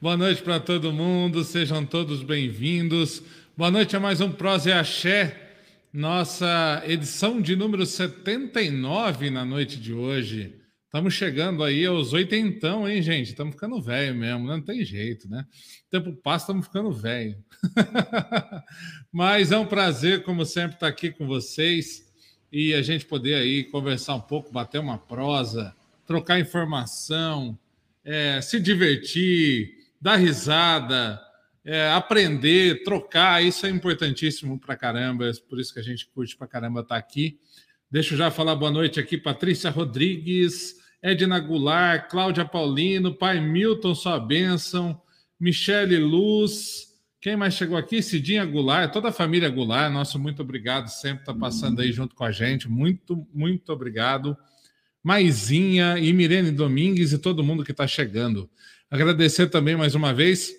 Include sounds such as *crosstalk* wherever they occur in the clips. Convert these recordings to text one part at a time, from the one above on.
Boa noite para todo mundo, sejam todos bem-vindos. Boa noite a mais um Prosa e Axé, nossa edição de número 79 na noite de hoje. Estamos chegando aí aos oitentão, hein, gente? Estamos ficando velho mesmo, né? não tem jeito, né? O tempo passa, estamos ficando velho. *laughs* Mas é um prazer, como sempre, estar aqui com vocês e a gente poder aí conversar um pouco, bater uma prosa, trocar informação, é, se divertir, dar risada, é, aprender, trocar. Isso é importantíssimo para caramba. É por isso que a gente curte para caramba estar aqui. Deixa eu já falar boa noite aqui, Patrícia Rodrigues, Edna Goulart, Cláudia Paulino, Pai Milton, sua bênção, Michele Luz, quem mais chegou aqui? Cidinha Goulart, toda a família Goulart, nosso muito obrigado, sempre está passando aí junto com a gente, muito, muito obrigado. Maisinha e Mirene Domingues e todo mundo que está chegando. Agradecer também mais uma vez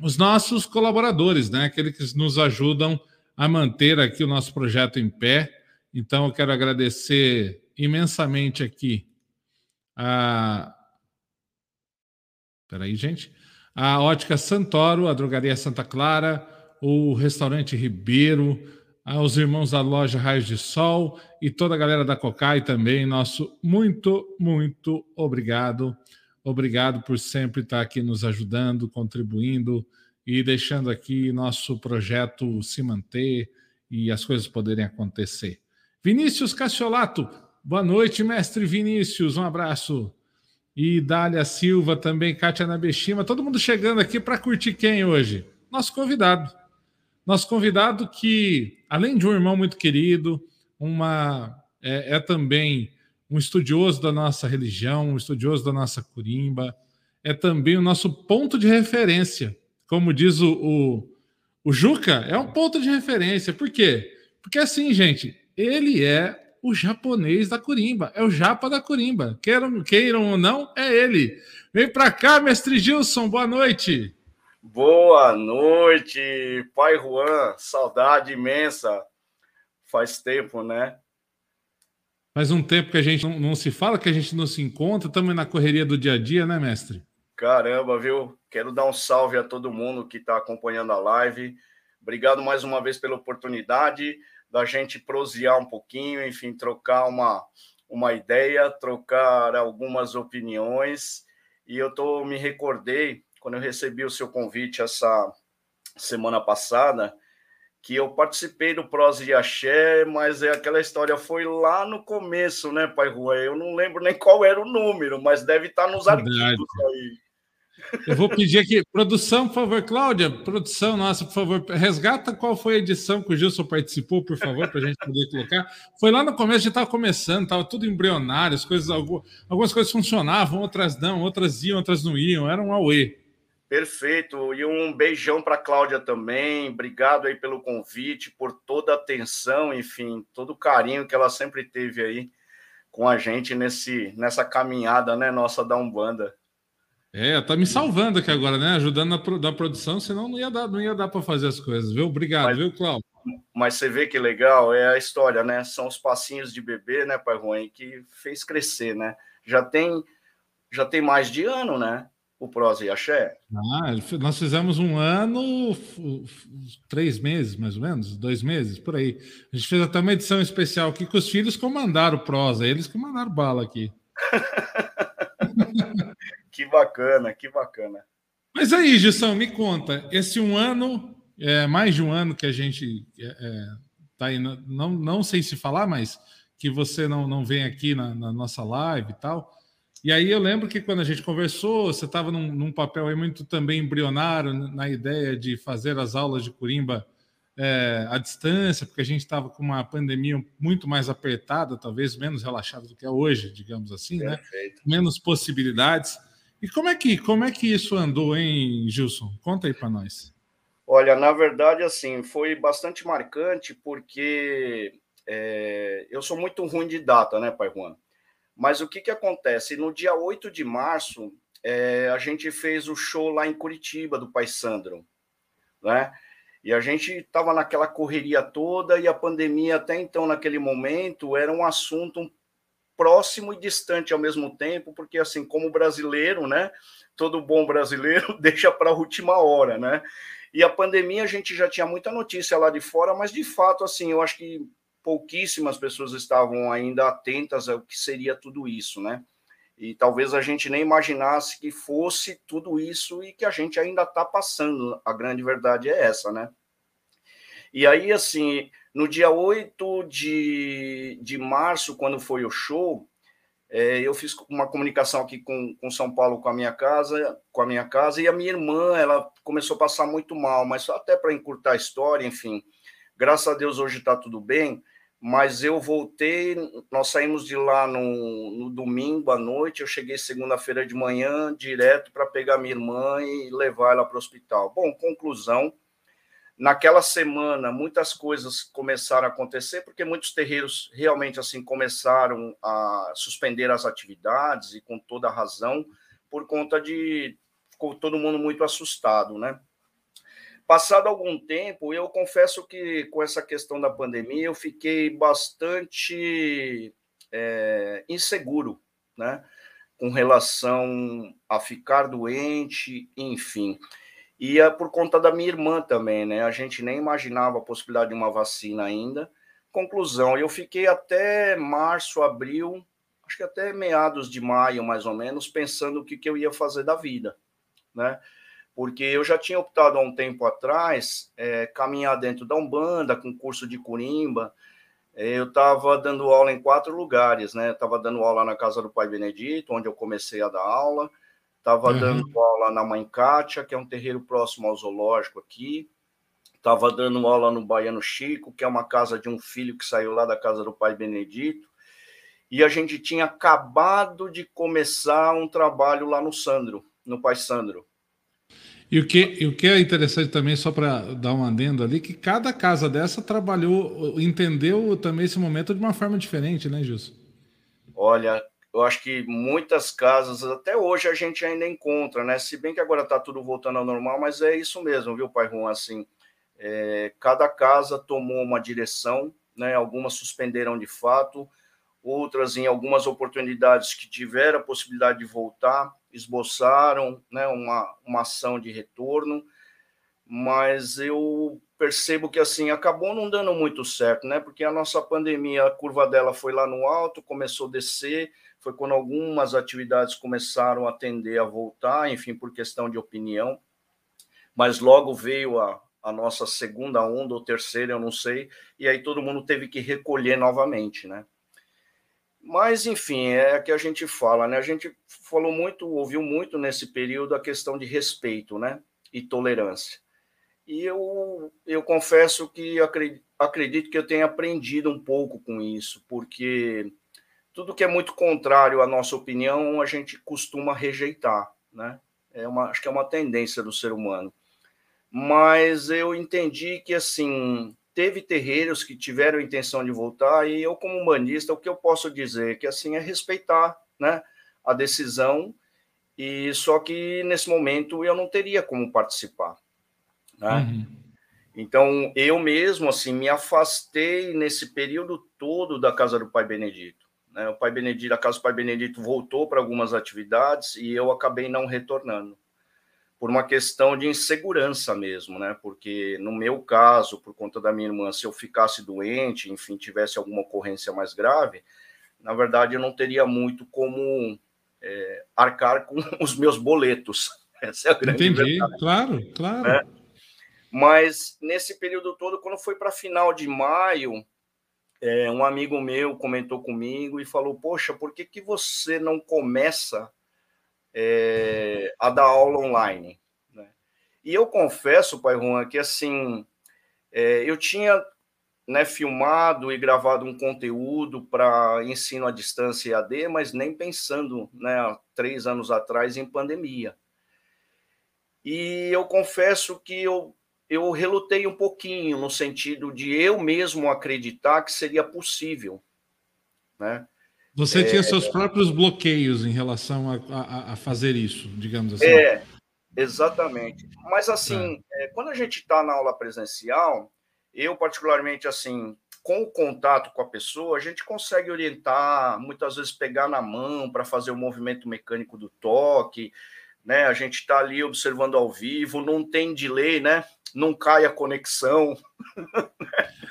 os nossos colaboradores, né? Aqueles que nos ajudam a manter aqui o nosso projeto em pé. Então, eu quero agradecer imensamente aqui a. Peraí, gente. A Ótica Santoro, a Drogaria Santa Clara, o Restaurante Ribeiro, aos irmãos da loja Raios de Sol e toda a galera da Cocai também. Nosso muito, muito obrigado. Obrigado por sempre estar aqui nos ajudando, contribuindo e deixando aqui nosso projeto se manter e as coisas poderem acontecer. Vinícius Cassiolato, boa noite, mestre Vinícius, um abraço. E Dália Silva também, Kátia Nabeshima, todo mundo chegando aqui para curtir quem hoje? Nosso convidado. Nosso convidado que, além de um irmão muito querido, uma é, é também um estudioso da nossa religião, um estudioso da nossa curimba, é também o nosso ponto de referência. Como diz o, o, o Juca, é um ponto de referência. Por quê? Porque assim, gente, ele é o japonês da Corimba, é o japa da Corimba. Queiram, queiram ou não, é ele. Vem para cá, mestre Gilson, boa noite. Boa noite, pai Juan, saudade imensa. Faz tempo, né? Faz um tempo que a gente não, não se fala, que a gente não se encontra, estamos na correria do dia a dia, né, mestre? Caramba, viu? Quero dar um salve a todo mundo que está acompanhando a live. Obrigado mais uma vez pela oportunidade da gente prosear um pouquinho, enfim, trocar uma, uma ideia, trocar algumas opiniões. E eu tô, me recordei, quando eu recebi o seu convite essa semana passada, que eu participei do Prose de Axé, mas é aquela história foi lá no começo, né, Pai Rua? Eu não lembro nem qual era o número, mas deve estar nos Verdade. arquivos aí. Eu vou pedir aqui, produção, por favor, Cláudia, produção nossa, por favor, resgata qual foi a edição que o Gilson participou, por favor, para a gente poder colocar. Foi lá no começo, a gente estava começando, estava tudo embrionário, as coisas, algumas coisas funcionavam, outras não, outras iam, outras não iam, era um auê. Perfeito, e um beijão para a Cláudia também, obrigado aí pelo convite, por toda a atenção, enfim, todo o carinho que ela sempre teve aí com a gente nesse, nessa caminhada, né, nossa da Umbanda. É, tá me salvando aqui agora, né? Ajudando na produção, senão não ia dar, não ia dar para fazer as coisas, viu? Obrigado, mas, viu, Cláudio? Mas você vê que legal é a história, né? São os passinhos de bebê, né, Pai Ruim, que fez crescer, né? Já tem já tem mais de ano, né? O Prosa e Axé. Ah, nós fizemos um ano, três meses, mais ou menos, dois meses, por aí. A gente fez até uma edição especial aqui que os filhos comandaram o Prosa, eles que mandaram bala aqui. *laughs* Que bacana, que bacana. Mas aí, Gilson, me conta, esse um ano, é, mais de um ano que a gente é, é, tá aí, não, não sei se falar, mas que você não, não vem aqui na, na nossa live e tal. E aí eu lembro que quando a gente conversou, você estava num, num, papel aí muito também embrionário na ideia de fazer as aulas de Curimba é, à distância, porque a gente estava com uma pandemia muito mais apertada, talvez menos relaxada do que é hoje, digamos assim, né? Menos possibilidades. E como é que como é que isso andou, hein, Gilson? Conta aí para nós. Olha, na verdade, assim, foi bastante marcante porque é, eu sou muito ruim de data, né, Pai Juan? Mas o que, que acontece? No dia 8 de março, é, a gente fez o show lá em Curitiba, do Pai Sandro, né? E a gente estava naquela correria toda e a pandemia, até então, naquele momento, era um assunto próximo e distante ao mesmo tempo, porque assim, como brasileiro, né, todo bom brasileiro *laughs* deixa para a última hora, né? E a pandemia a gente já tinha muita notícia lá de fora, mas de fato, assim, eu acho que pouquíssimas pessoas estavam ainda atentas ao que seria tudo isso, né? E talvez a gente nem imaginasse que fosse tudo isso e que a gente ainda está passando. A grande verdade é essa, né? E aí, assim, no dia 8 de, de março, quando foi o show, é, eu fiz uma comunicação aqui com, com São Paulo, com a minha casa, com a minha casa, e a minha irmã, ela começou a passar muito mal, mas só até para encurtar a história, enfim, graças a Deus hoje está tudo bem, mas eu voltei, nós saímos de lá no, no domingo à noite, eu cheguei segunda-feira de manhã direto para pegar minha irmã e levar ela para o hospital. Bom, conclusão, Naquela semana, muitas coisas começaram a acontecer, porque muitos terreiros realmente assim começaram a suspender as atividades e com toda razão, por conta de ficou todo mundo muito assustado, né? Passado algum tempo, eu confesso que com essa questão da pandemia eu fiquei bastante é, inseguro, né? Com relação a ficar doente, enfim. E é por conta da minha irmã também, né? A gente nem imaginava a possibilidade de uma vacina ainda. Conclusão, eu fiquei até março, abril, acho que até meados de maio, mais ou menos, pensando o que, que eu ia fazer da vida, né? Porque eu já tinha optado há um tempo atrás é, caminhar dentro da Umbanda, com curso de Curimba. É, eu estava dando aula em quatro lugares, né? Estava dando aula na casa do Pai Benedito, onde eu comecei a dar aula Estava uhum. dando aula na Mãe Cátia, que é um terreiro próximo ao zoológico aqui. Estava dando aula no Baiano Chico, que é uma casa de um filho que saiu lá da casa do pai Benedito. E a gente tinha acabado de começar um trabalho lá no Sandro, no Pai Sandro. E o que, e o que é interessante também, só para dar um adendo ali, que cada casa dessa trabalhou, entendeu também esse momento de uma forma diferente, né, Gilson? Olha, eu acho que muitas casas, até hoje, a gente ainda encontra, né? Se bem que agora está tudo voltando ao normal, mas é isso mesmo, viu, Pai Juan? Assim, é, cada casa tomou uma direção, né? Algumas suspenderam de fato, outras, em algumas oportunidades que tiveram a possibilidade de voltar, esboçaram né, uma, uma ação de retorno, mas eu percebo que assim acabou não dando muito certo, né? Porque a nossa pandemia, a curva dela foi lá no alto, começou a descer, foi quando algumas atividades começaram a tender a voltar, enfim, por questão de opinião, mas logo veio a, a nossa segunda onda ou terceira, eu não sei, e aí todo mundo teve que recolher novamente, né? Mas, enfim, é que a gente fala, né? A gente falou muito, ouviu muito nesse período a questão de respeito, né? E tolerância. E eu, eu confesso que acredito, que eu tenha aprendido um pouco com isso, porque tudo que é muito contrário à nossa opinião, a gente costuma rejeitar, né? É uma, acho que é uma tendência do ser humano. Mas eu entendi que, assim, teve terreiros que tiveram intenção de voltar, e eu, como humanista, o que eu posso dizer? Que, assim, é respeitar, né? A decisão, e só que, nesse momento, eu não teria como participar, né? Uhum. Então, eu mesmo, assim, me afastei nesse período todo da casa do Pai Benedito. Né? O Pai Benedito, a casa do Pai Benedito voltou para algumas atividades e eu acabei não retornando por uma questão de insegurança mesmo, né? Porque no meu caso, por conta da minha irmã, se eu ficasse doente, enfim, tivesse alguma ocorrência mais grave, na verdade eu não teria muito como é, arcar com *laughs* os meus boletos. *laughs* Essa é a grande Entendi, verdade, claro, claro. Né? Mas nesse período todo, quando foi para final de maio, é, um amigo meu comentou comigo e falou: Poxa, por que, que você não começa é, a dar aula online? Né? E eu confesso, Pai Juan, que assim, é, eu tinha né, filmado e gravado um conteúdo para ensino à distância EAD, mas nem pensando, né, três anos atrás, em pandemia. E eu confesso que eu eu relutei um pouquinho no sentido de eu mesmo acreditar que seria possível, né? Você é, tinha seus próprios bloqueios em relação a, a, a, fazer isso, digamos assim. É, exatamente. Mas assim, é. É, quando a gente está na aula presencial, eu particularmente assim, com o contato com a pessoa, a gente consegue orientar, muitas vezes pegar na mão para fazer o movimento mecânico do toque, né? A gente está ali observando ao vivo, não tem delay, né? Não cai a conexão.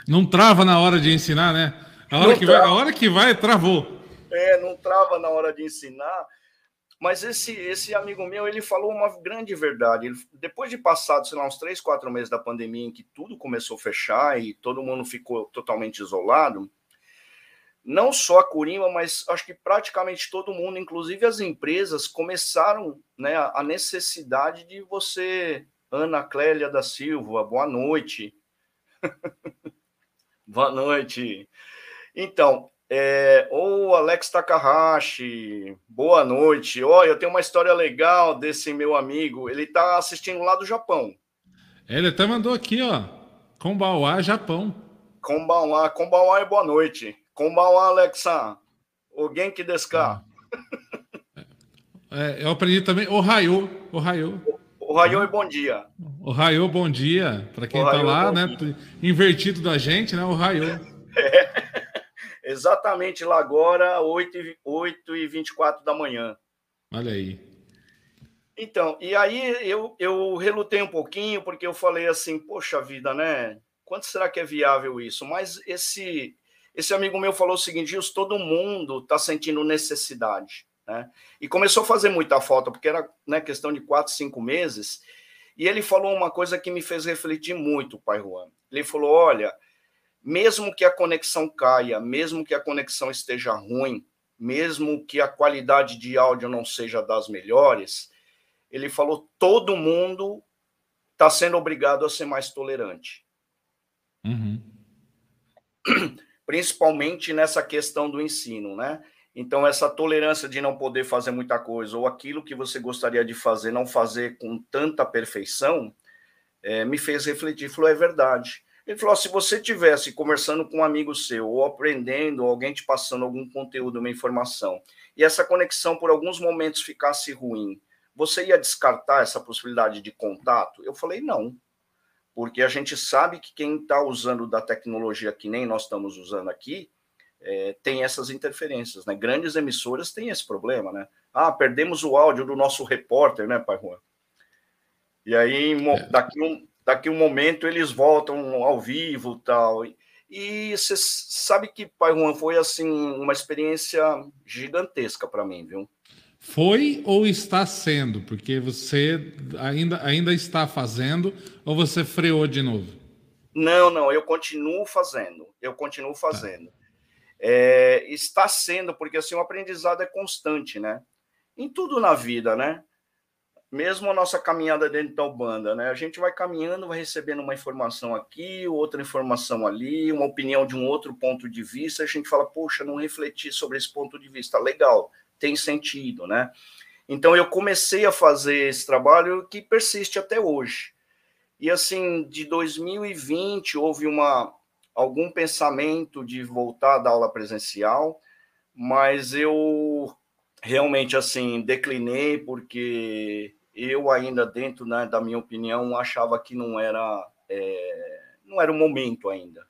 Não trava na hora de ensinar, né? A hora, que vai, a hora que vai, travou. É, não trava na hora de ensinar. Mas esse, esse amigo meu, ele falou uma grande verdade. Ele, depois de passado, sei lá, uns três, quatro meses da pandemia, em que tudo começou a fechar e todo mundo ficou totalmente isolado, não só a Curima, mas acho que praticamente todo mundo, inclusive as empresas, começaram né, a necessidade de você, Ana Clélia da Silva, boa noite. *laughs* boa noite. Então, é, ou Alex Takahashi, boa noite. Olha, eu tenho uma história legal desse meu amigo. Ele está assistindo lá do Japão. Ele até mandou aqui, ó. Kombawa, Japão. Kombawa, Kombawa é boa noite. Konbanwa, Alexa. O Genki desu ka? É, eu aprendi também o Raio. O Raio. O Raio é bom dia. O Raio, bom dia. Para quem está lá, né? Dia. Invertido da gente, né? O Raio. É. *laughs* Exatamente lá agora, 8 e, 8 e 24 da manhã. Olha aí. Então, e aí eu, eu relutei um pouquinho, porque eu falei assim, poxa vida, né? Quanto será que é viável isso? Mas esse esse amigo meu falou o seguinte: Gils, todo mundo está sentindo necessidade. Né? E começou a fazer muita falta, porque era né, questão de quatro, cinco meses. E ele falou uma coisa que me fez refletir muito, pai Juan. Ele falou: olha, mesmo que a conexão caia, mesmo que a conexão esteja ruim, mesmo que a qualidade de áudio não seja das melhores, ele falou: todo mundo está sendo obrigado a ser mais tolerante. Uhum. *clears throat* principalmente nessa questão do ensino, né? Então, essa tolerância de não poder fazer muita coisa, ou aquilo que você gostaria de fazer, não fazer com tanta perfeição, é, me fez refletir. Falou, é verdade. Ele falou: se você tivesse conversando com um amigo seu, ou aprendendo, ou alguém te passando algum conteúdo, uma informação, e essa conexão por alguns momentos ficasse ruim, você ia descartar essa possibilidade de contato? Eu falei: não porque a gente sabe que quem está usando da tecnologia que nem nós estamos usando aqui é, tem essas interferências, né? Grandes emissoras têm esse problema, né? Ah, perdemos o áudio do nosso repórter, né, Pai Juan? E aí, é. daqui um, daqui um momento, eles voltam ao vivo tal. E você sabe que, Pai Juan, foi assim uma experiência gigantesca para mim, viu? Foi ou está sendo? Porque você ainda, ainda está fazendo ou você freou de novo? Não, não, eu continuo fazendo. Eu continuo fazendo. Tá. É, está sendo, porque assim, o aprendizado é constante, né? Em tudo na vida, né? Mesmo a nossa caminhada dentro da banda, né? A gente vai caminhando, vai recebendo uma informação aqui, outra informação ali, uma opinião de um outro ponto de vista, a gente fala, poxa, não refleti sobre esse ponto de vista. Legal tem sentido, né? Então eu comecei a fazer esse trabalho que persiste até hoje. E assim, de 2020 houve uma algum pensamento de voltar da aula presencial, mas eu realmente assim declinei porque eu ainda dentro né, da minha opinião achava que não era é, não era o momento ainda.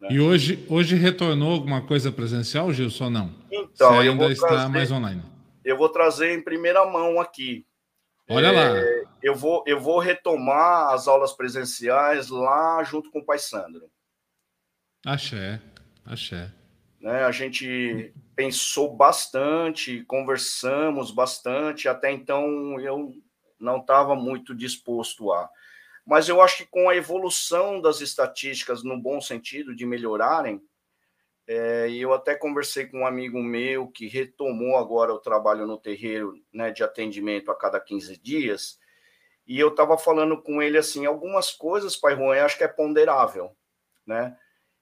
Né? E hoje, hoje retornou alguma coisa presencial, Gilson, não? Então, Você ainda está trazer, mais online. Eu vou trazer em primeira mão aqui. Olha é, lá. Eu vou, eu vou retomar as aulas presenciais lá junto com o Pai Sandro. Axé, axé. Né, a gente pensou bastante, conversamos bastante, até então eu não estava muito disposto a mas eu acho que com a evolução das estatísticas, no bom sentido, de melhorarem, é, e eu até conversei com um amigo meu que retomou agora o trabalho no terreiro né, de atendimento a cada 15 dias, e eu estava falando com ele assim, algumas coisas, Pai Juan, eu acho que é ponderável, né?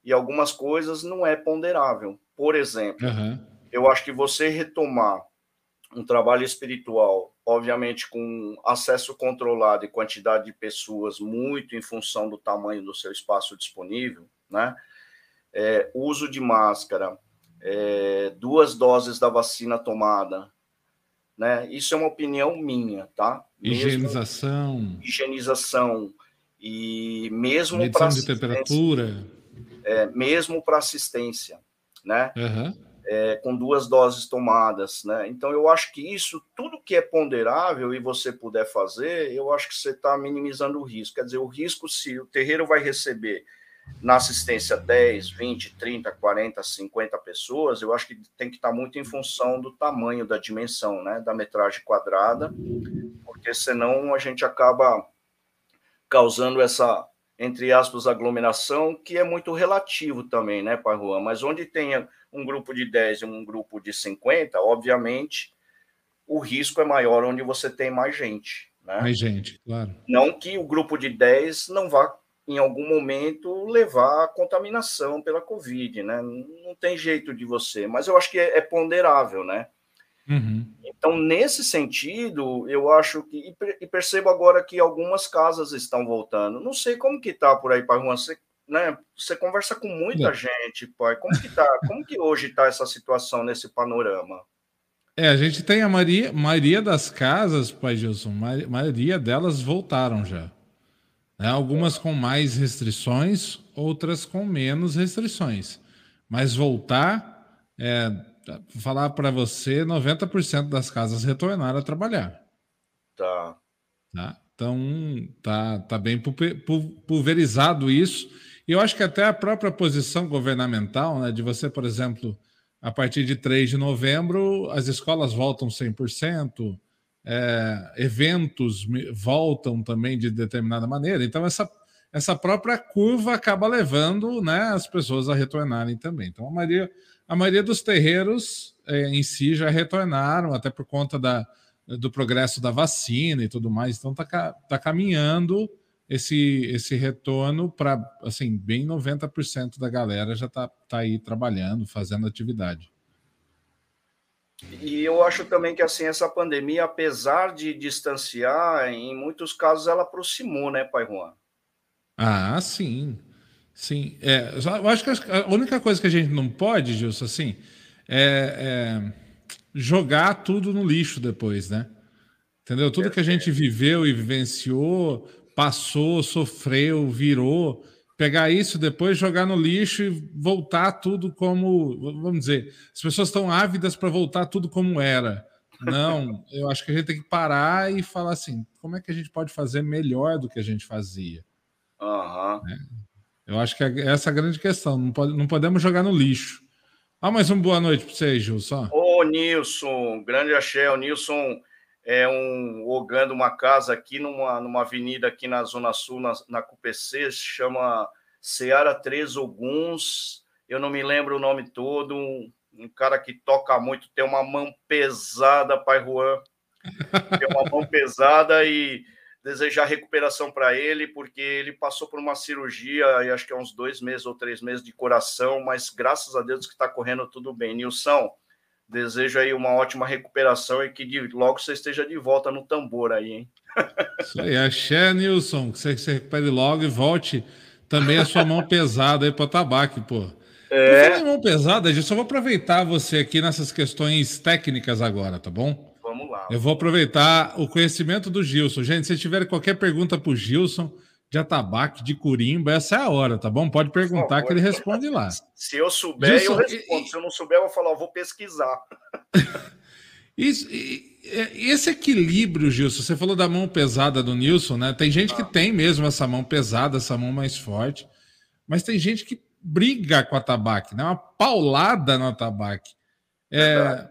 E algumas coisas não é ponderável. Por exemplo, uhum. eu acho que você retomar um trabalho espiritual, obviamente com acesso controlado e quantidade de pessoas muito em função do tamanho do seu espaço disponível, né? É, uso de máscara, é, duas doses da vacina tomada, né? Isso é uma opinião minha, tá? Mesmo, higienização. Higienização e mesmo medição de temperatura. É, mesmo para assistência, né? Uhum. É, com duas doses tomadas, né? Então eu acho que isso, tudo que é ponderável e você puder fazer, eu acho que você está minimizando o risco. Quer dizer, o risco se o terreiro vai receber na assistência 10, 20, 30, 40, 50 pessoas, eu acho que tem que estar muito em função do tamanho, da dimensão, né, da metragem quadrada, porque senão a gente acaba causando essa, entre aspas, aglomeração, que é muito relativo também, né, Pai Juan? Mas onde tenha um grupo de 10 e um grupo de 50, obviamente, o risco é maior onde você tem mais gente. Né? Mais gente, claro. Não que o grupo de 10 não vá em algum momento levar a contaminação pela Covid, né? Não tem jeito de você, mas eu acho que é, é ponderável, né? Uhum. Então, nesse sentido, eu acho que e percebo agora que algumas casas estão voltando. Não sei como que tá por aí, pai Juan. Você, né? Você conversa com muita é. gente, pai. Como que tá? como que hoje está essa situação nesse panorama? É, a gente tem a maioria, maioria das casas, pai Gilson, a maioria delas voltaram já. Né? Algumas com mais restrições, outras com menos restrições. Mas voltar, é, falar para você, 90% das casas retornaram a trabalhar. Tá. tá? Então, tá, tá bem pulverizado isso. E eu acho que até a própria posição governamental, né, de você, por exemplo, a partir de 3 de novembro, as escolas voltam 100%, é, eventos voltam também de determinada maneira. Então, essa, essa própria curva acaba levando né, as pessoas a retornarem também. Então, a maioria, a maioria dos terreiros é, em si já retornaram, até por conta da, do progresso da vacina e tudo mais. Então, está tá caminhando esse, esse retorno para, assim, bem 90% da galera já está tá aí trabalhando, fazendo atividade. E eu acho também que assim essa pandemia, apesar de distanciar, em muitos casos ela aproximou, né, Pai Juan? Ah, sim. Sim. É, eu acho que a única coisa que a gente não pode, Gilson, assim, é, é jogar tudo no lixo depois, né? Entendeu? Tudo que a gente viveu e vivenciou, passou, sofreu, virou, pegar isso depois, jogar no lixo e voltar tudo como, vamos dizer, as pessoas estão ávidas para voltar tudo como era. Não, eu acho que a gente tem que parar e falar assim, como é que a gente pode fazer melhor do que a gente fazia? Uhum. Eu acho que é essa a grande questão, não, pode, não podemos jogar no lixo. Ah, mais uma boa noite para vocês, Gilson. Ô, Nilson, grande axé, o Nilson é um ogando uma casa aqui numa, numa avenida aqui na Zona Sul, na, na CUPC, se chama Seara Três Oguns, eu não me lembro o nome todo, um, um, cara que toca muito, tem uma mão pesada, Pai Juan, tem uma mão pesada e desejar recuperação para ele, porque ele passou por uma cirurgia, acho que há uns dois meses ou três meses de coração, mas graças a Deus que está correndo tudo bem. Nilson, Desejo aí uma ótima recuperação e que logo você esteja de volta no tambor aí, hein? Isso aí, axé, Nilson, que você se recupere logo e volte também a sua mão *laughs* pesada aí para o tabaco, pô. É. Por mão pesada, eu só vou aproveitar você aqui nessas questões técnicas agora, tá bom? Eu vou aproveitar o conhecimento do Gilson. Gente, se tiver qualquer pergunta para o Gilson, de atabaque, de curimba, essa é a hora, tá bom? Pode perguntar que ele responde lá. Se eu souber, Gilson, eu respondo. E, Se eu não souber, eu vou falar, eu vou pesquisar. *laughs* Isso, esse equilíbrio, Gilson, você falou da mão pesada do Nilson, né? Tem gente ah. que tem mesmo essa mão pesada, essa mão mais forte, mas tem gente que briga com a tabaque, né? Uma paulada no atabaque. É,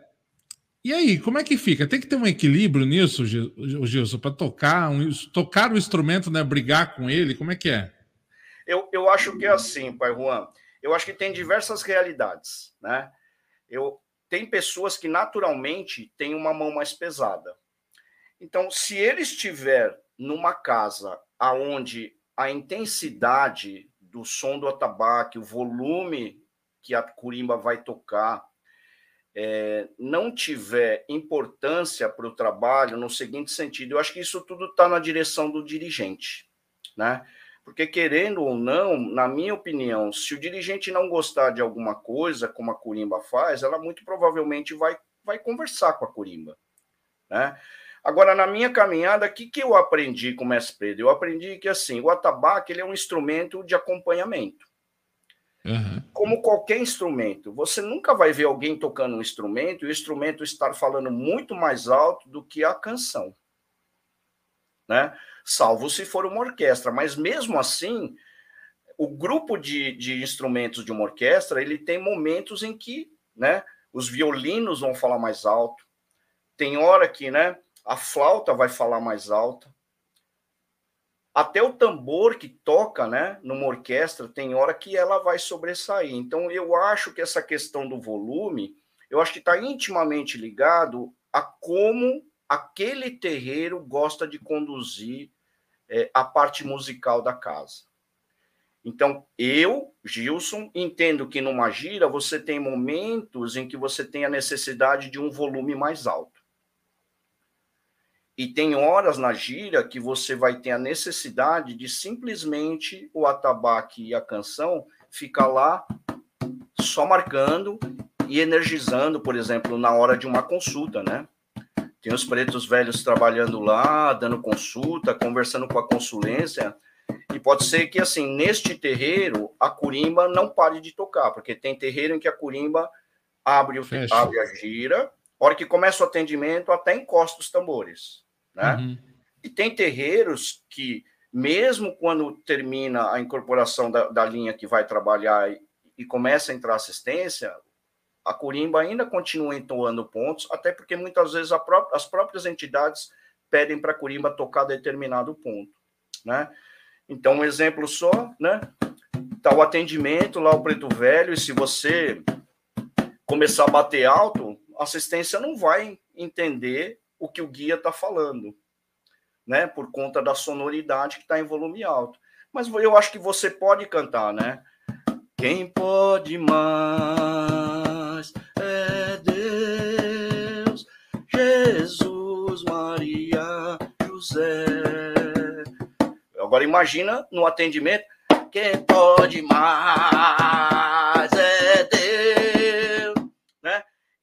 e aí, como é que fica? Tem que ter um equilíbrio nisso, Gilson, para tocar, um, tocar o instrumento, né? Brigar com ele, como é que é? Eu, eu acho que é assim, pai Juan. Eu acho que tem diversas realidades, né? Eu, tem pessoas que naturalmente têm uma mão mais pesada. Então, se ele estiver numa casa aonde a intensidade do som do atabaque, o volume que a curimba vai tocar, é, não tiver importância para o trabalho, no seguinte sentido, eu acho que isso tudo está na direção do dirigente, né? Porque, querendo ou não, na minha opinião, se o dirigente não gostar de alguma coisa, como a Curimba faz, ela muito provavelmente vai, vai conversar com a Curimba, né? Agora, na minha caminhada, o que, que eu aprendi com o Mestre Pedro? Eu aprendi que, assim, o atabaque ele é um instrumento de acompanhamento. Uhum. Como qualquer instrumento, você nunca vai ver alguém tocando um instrumento e o instrumento estar falando muito mais alto do que a canção, né? Salvo se for uma orquestra, mas mesmo assim, o grupo de, de instrumentos de uma orquestra ele tem momentos em que, né? Os violinos vão falar mais alto, tem hora que, né? A flauta vai falar mais alto, até o tambor que toca, né, numa orquestra, tem hora que ela vai sobressair. Então, eu acho que essa questão do volume, eu acho que está intimamente ligado a como aquele terreiro gosta de conduzir é, a parte musical da casa. Então, eu, Gilson, entendo que numa gira você tem momentos em que você tem a necessidade de um volume mais alto. E tem horas na gira que você vai ter a necessidade de simplesmente o atabaque e a canção ficar lá só marcando e energizando, por exemplo, na hora de uma consulta, né? Tem os pretos velhos trabalhando lá, dando consulta, conversando com a consulência. E pode ser que, assim, neste terreiro, a curimba não pare de tocar, porque tem terreiro em que a curimba abre, o, abre a gira, a hora que começa o atendimento, até encosta os tambores. Né? Uhum. E tem terreiros que, mesmo quando termina a incorporação da, da linha que vai trabalhar e, e, começa a entrar assistência, a Corimba ainda continua entoando pontos, até porque muitas vezes pró as próprias entidades pedem para a Corimba tocar determinado ponto. Né? Então, um exemplo só, né? Tá o atendimento lá, o preto velho, e se você começar a bater alto, assistência não vai entender o que o guia está falando, né? Por conta da sonoridade que está em volume alto. Mas eu acho que você pode cantar, né? Quem pode mais é Deus, Jesus, Maria, José. Agora imagina no atendimento, quem pode mais é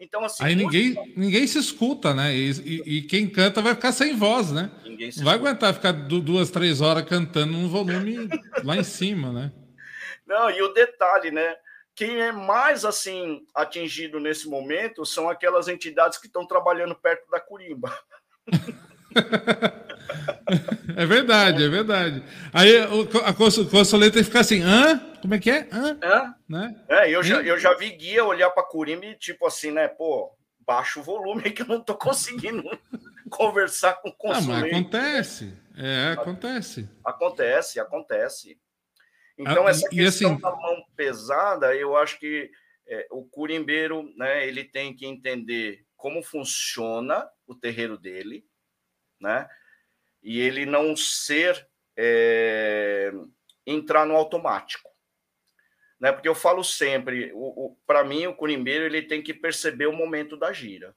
então, assim. Aí ninguém, ninguém se escuta, né? E, e, e, quem canta vai ficar sem voz, né? Ninguém se vai aguentar ficar duas, três horas cantando num volume lá em cima, né? Não, e o detalhe, né? Quem é mais assim atingido nesse momento são aquelas entidades que estão trabalhando perto da curimba. *laughs* É verdade, é verdade. Aí a consuleta fica assim, hã? Como é que é? Hã? Hã? Né? É, eu já, eu já vi guia olhar para Curimba e tipo assim, né? Pô, baixa o volume que eu não tô *laughs* conseguindo conversar com o consulente. Ah, mas acontece. É, acontece. Acontece, acontece. Então, ah, essa questão assim... da mão pesada, eu acho que é, o curimbeiro, né, ele tem que entender como funciona o terreiro dele, né? E ele não ser é, entrar no automático, né? Porque eu falo sempre, o, o para mim o curimbeiro ele tem que perceber o momento da gira,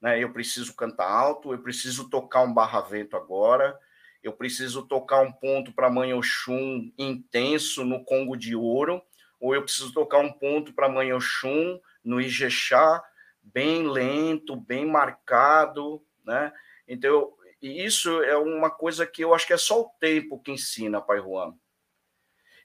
né? Eu preciso cantar alto, eu preciso tocar um barra-vento agora, eu preciso tocar um ponto para Oxum intenso no Congo de Ouro, ou eu preciso tocar um ponto para Oxum no Ijexá, bem lento, bem marcado, né? Então, e isso é uma coisa que eu acho que é só o tempo que ensina, Pai Juan.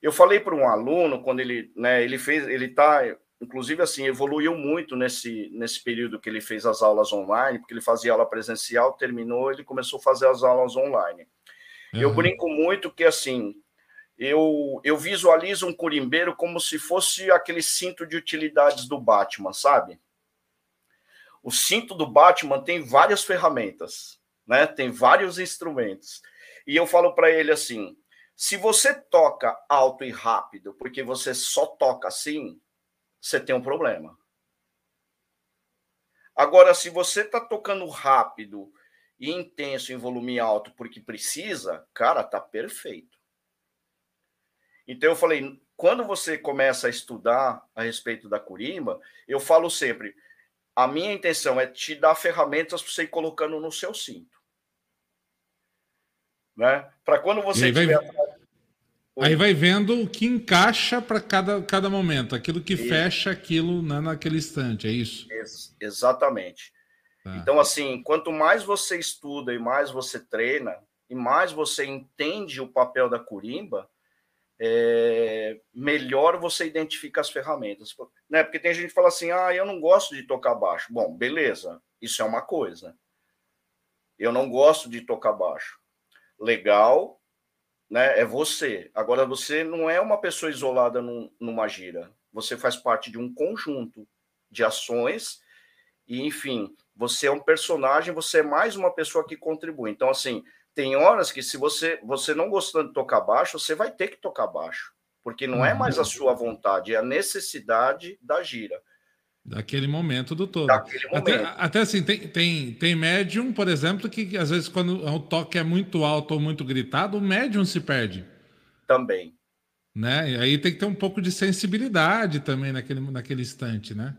Eu falei para um aluno quando ele, né, ele fez, ele está, inclusive assim, evoluiu muito nesse nesse período que ele fez as aulas online, porque ele fazia aula presencial, terminou, ele começou a fazer as aulas online. Uhum. Eu brinco muito que assim, eu, eu visualizo um curimbeiro como se fosse aquele cinto de utilidades do Batman, sabe? O cinto do Batman tem várias ferramentas, né? Tem vários instrumentos. E eu falo para ele assim: se você toca alto e rápido, porque você só toca assim, você tem um problema. Agora, se você está tocando rápido e intenso em volume alto porque precisa, cara, tá perfeito. Então eu falei, quando você começa a estudar a respeito da curimba, eu falo sempre, a minha intenção é te dar ferramentas para você ir colocando no seu cinto. Né? Para quando você aí aí vai vendo o que encaixa para cada, cada momento, aquilo que fecha aquilo né, naquele instante, é isso? Ex exatamente. Tá. Então, assim, quanto mais você estuda e mais você treina, e mais você entende o papel da curimba, é, melhor você identifica as ferramentas. Né? Porque tem gente que fala assim: ah, eu não gosto de tocar baixo. Bom, beleza, isso é uma coisa. Eu não gosto de tocar baixo. Legal, né? É você. Agora, você não é uma pessoa isolada num, numa gira. Você faz parte de um conjunto de ações e, enfim, você é um personagem, você é mais uma pessoa que contribui. Então, assim, tem horas que se você você não gostando de tocar baixo, você vai ter que tocar baixo, porque não é mais a uhum. sua vontade, é a necessidade da gira. Daquele momento do todo. Daquele momento. Até, até assim, tem, tem, tem médium, por exemplo, que às vezes quando o toque é muito alto ou muito gritado, o médium se perde. Também. Né? E aí tem que ter um pouco de sensibilidade também naquele, naquele instante, né?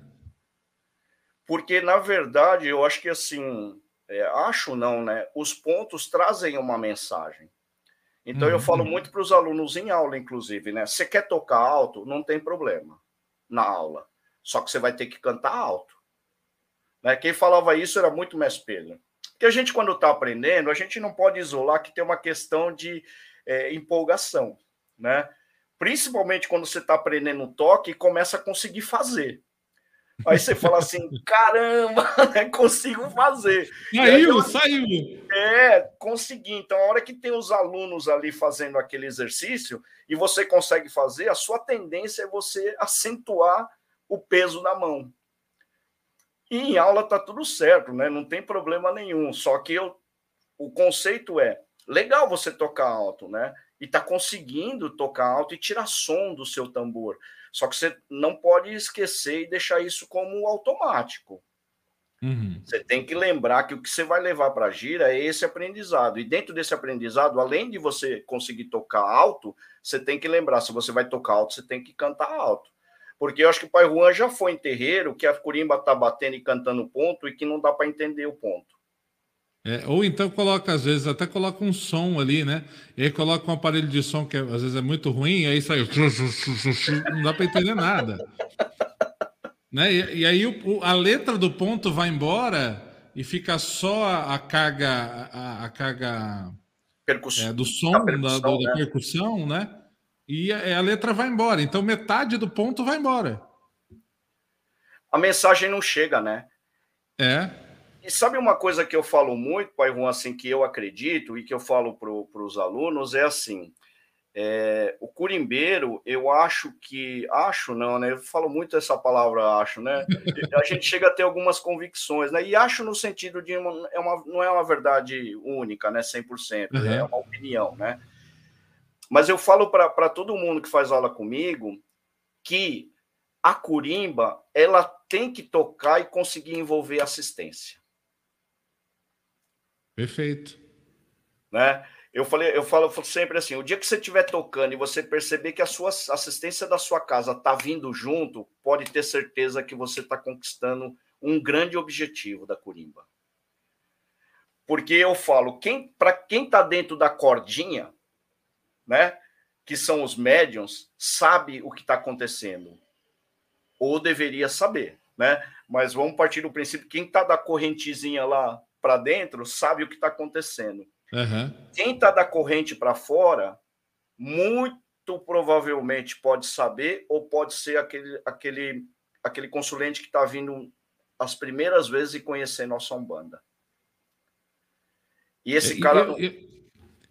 Porque, na verdade, eu acho que assim, é, acho não, né? Os pontos trazem uma mensagem. Então, uhum. eu falo muito para os alunos em aula, inclusive, né? Você quer tocar alto? Não tem problema na aula. Só que você vai ter que cantar alto. Né? Quem falava isso era muito mestre Pedro. Porque a gente, quando está aprendendo, a gente não pode isolar que tem uma questão de é, empolgação, né? Principalmente quando você está aprendendo toque e começa a conseguir fazer. Aí você fala assim, *laughs* caramba, né, consigo fazer. Saiu, saiu. É, consegui. Então, a hora que tem os alunos ali fazendo aquele exercício e você consegue fazer, a sua tendência é você acentuar o peso na mão. E em aula tá tudo certo, né? Não tem problema nenhum. Só que eu, o conceito é legal você tocar alto, né? E tá conseguindo tocar alto e tirar som do seu tambor. Só que você não pode esquecer e deixar isso como automático. Uhum. Você tem que lembrar que o que você vai levar para a gira é esse aprendizado. E dentro desse aprendizado, além de você conseguir tocar alto, você tem que lembrar: se você vai tocar alto, você tem que cantar alto. Porque eu acho que o Pai Juan já foi em terreiro que a curimba tá batendo e cantando ponto e que não dá para entender o ponto. É, ou então coloca, às vezes, até coloca um som ali, né? E aí coloca um aparelho de som que às vezes é muito ruim, e aí sai. Não dá para entender nada. né? E, e aí o, a letra do ponto vai embora e fica só a, a carga, a, a carga é, do som, da, percussão, da, da né? percussão, né? E a, a letra vai embora. Então metade do ponto vai embora. A mensagem não chega, né? É. E sabe uma coisa que eu falo muito, Pai Juan, assim, que eu acredito e que eu falo para os alunos, é assim, é, o curimbeiro, eu acho que, acho não, né, eu falo muito essa palavra acho, né, *laughs* a gente chega a ter algumas convicções, né, e acho no sentido de, uma, é uma, não é uma verdade única, né, 100%, uhum. é uma opinião, né, mas eu falo para todo mundo que faz aula comigo que a curimba, ela tem que tocar e conseguir envolver assistência. Perfeito. Né? Eu falei, eu falo sempre assim: o dia que você estiver tocando e você perceber que a sua assistência da sua casa está vindo junto, pode ter certeza que você está conquistando um grande objetivo da Curimba. Porque eu falo, quem para quem está dentro da cordinha, né, que são os médiums, sabe o que está acontecendo ou deveria saber, né? Mas vamos partir do princípio quem está da correntezinha lá para dentro sabe o que está acontecendo. Uhum. Quem está da corrente para fora, muito provavelmente pode saber ou pode ser aquele, aquele, aquele consulente que está vindo as primeiras vezes e conhecer nossa Umbanda. E esse cara. E,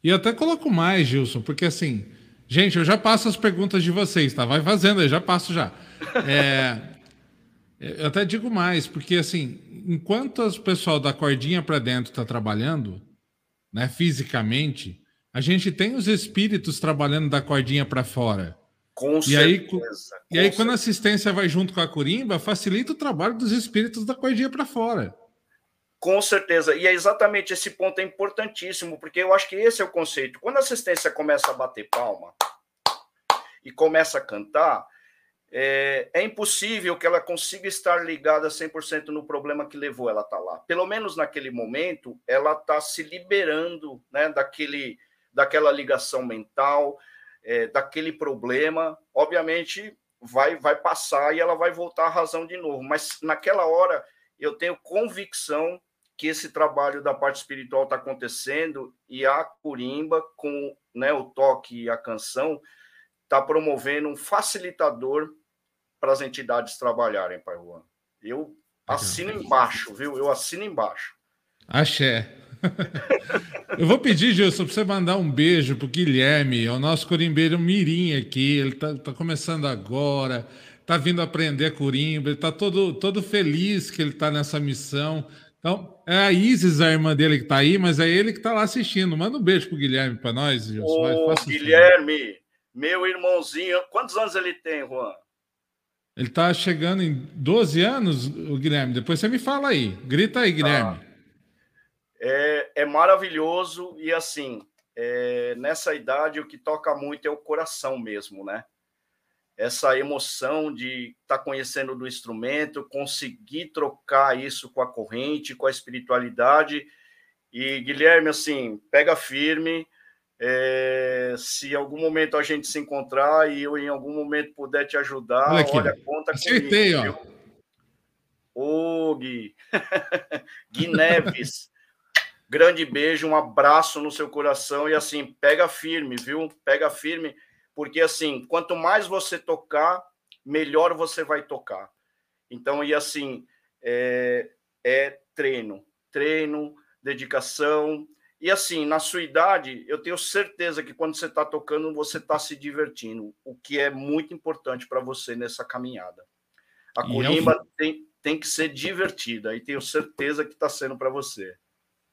e, até coloco mais, Gilson, porque assim, gente, eu já passo as perguntas de vocês, tá? Vai fazendo aí, já passo já. É, *laughs* eu até digo mais, porque assim, enquanto o pessoal da cordinha para dentro está trabalhando, né, fisicamente, a gente tem os espíritos trabalhando da cordinha para fora. Com e certeza. Aí, com e aí, quando a assistência vai junto com a corimba, facilita o trabalho dos espíritos da cordinha para fora. Com certeza. E é exatamente esse ponto é importantíssimo, porque eu acho que esse é o conceito. Quando a assistência começa a bater palma e começa a cantar, é, é, impossível que ela consiga estar ligada 100% no problema que levou ela a estar tá lá. Pelo menos naquele momento, ela está se liberando né, daquele, daquela ligação mental, é, daquele problema. Obviamente, vai, vai passar e ela vai voltar à razão de novo. Mas naquela hora, eu tenho convicção que esse trabalho da parte espiritual está acontecendo e a curimba, com né, o toque e a canção, está promovendo um facilitador para as entidades trabalharem, Pai Juan. Eu assino embaixo, viu? Eu assino embaixo. Axé. *laughs* Eu vou pedir, Gilson, para você mandar um beijo para o Guilherme, é o nosso corimbeiro Mirim aqui. Ele está tá começando agora, está vindo aprender corimba, ele está todo, todo feliz que ele está nessa missão. Então, é a Isis, a irmã dele, que está aí, mas é ele que está lá assistindo. Manda um beijo para o Guilherme para nós. Ô, Guilherme, meu irmãozinho, quantos anos ele tem, Juan? Ele está chegando em 12 anos, o Guilherme. Depois você me fala aí. Grita aí, Guilherme. Ah, é, é, maravilhoso e assim, é, nessa idade o que toca muito é o coração mesmo, né? Essa emoção de estar tá conhecendo do instrumento, conseguir trocar isso com a corrente, com a espiritualidade. E Guilherme, assim, pega firme é, se em algum momento a gente se encontrar e eu em algum momento puder te ajudar, olha, aqui, olha conta Acertei, comigo. Ó. Ô, Gui. *laughs* Gui Neves. Grande beijo, um abraço no seu coração e assim, pega firme, viu? Pega firme, porque assim, quanto mais você tocar, melhor você vai tocar. Então, e assim, é, é treino, treino, dedicação, e assim, na sua idade, eu tenho certeza que quando você está tocando, você está se divertindo, o que é muito importante para você nessa caminhada. A corimba é o... tem, tem que ser divertida, e tenho certeza que está sendo para você.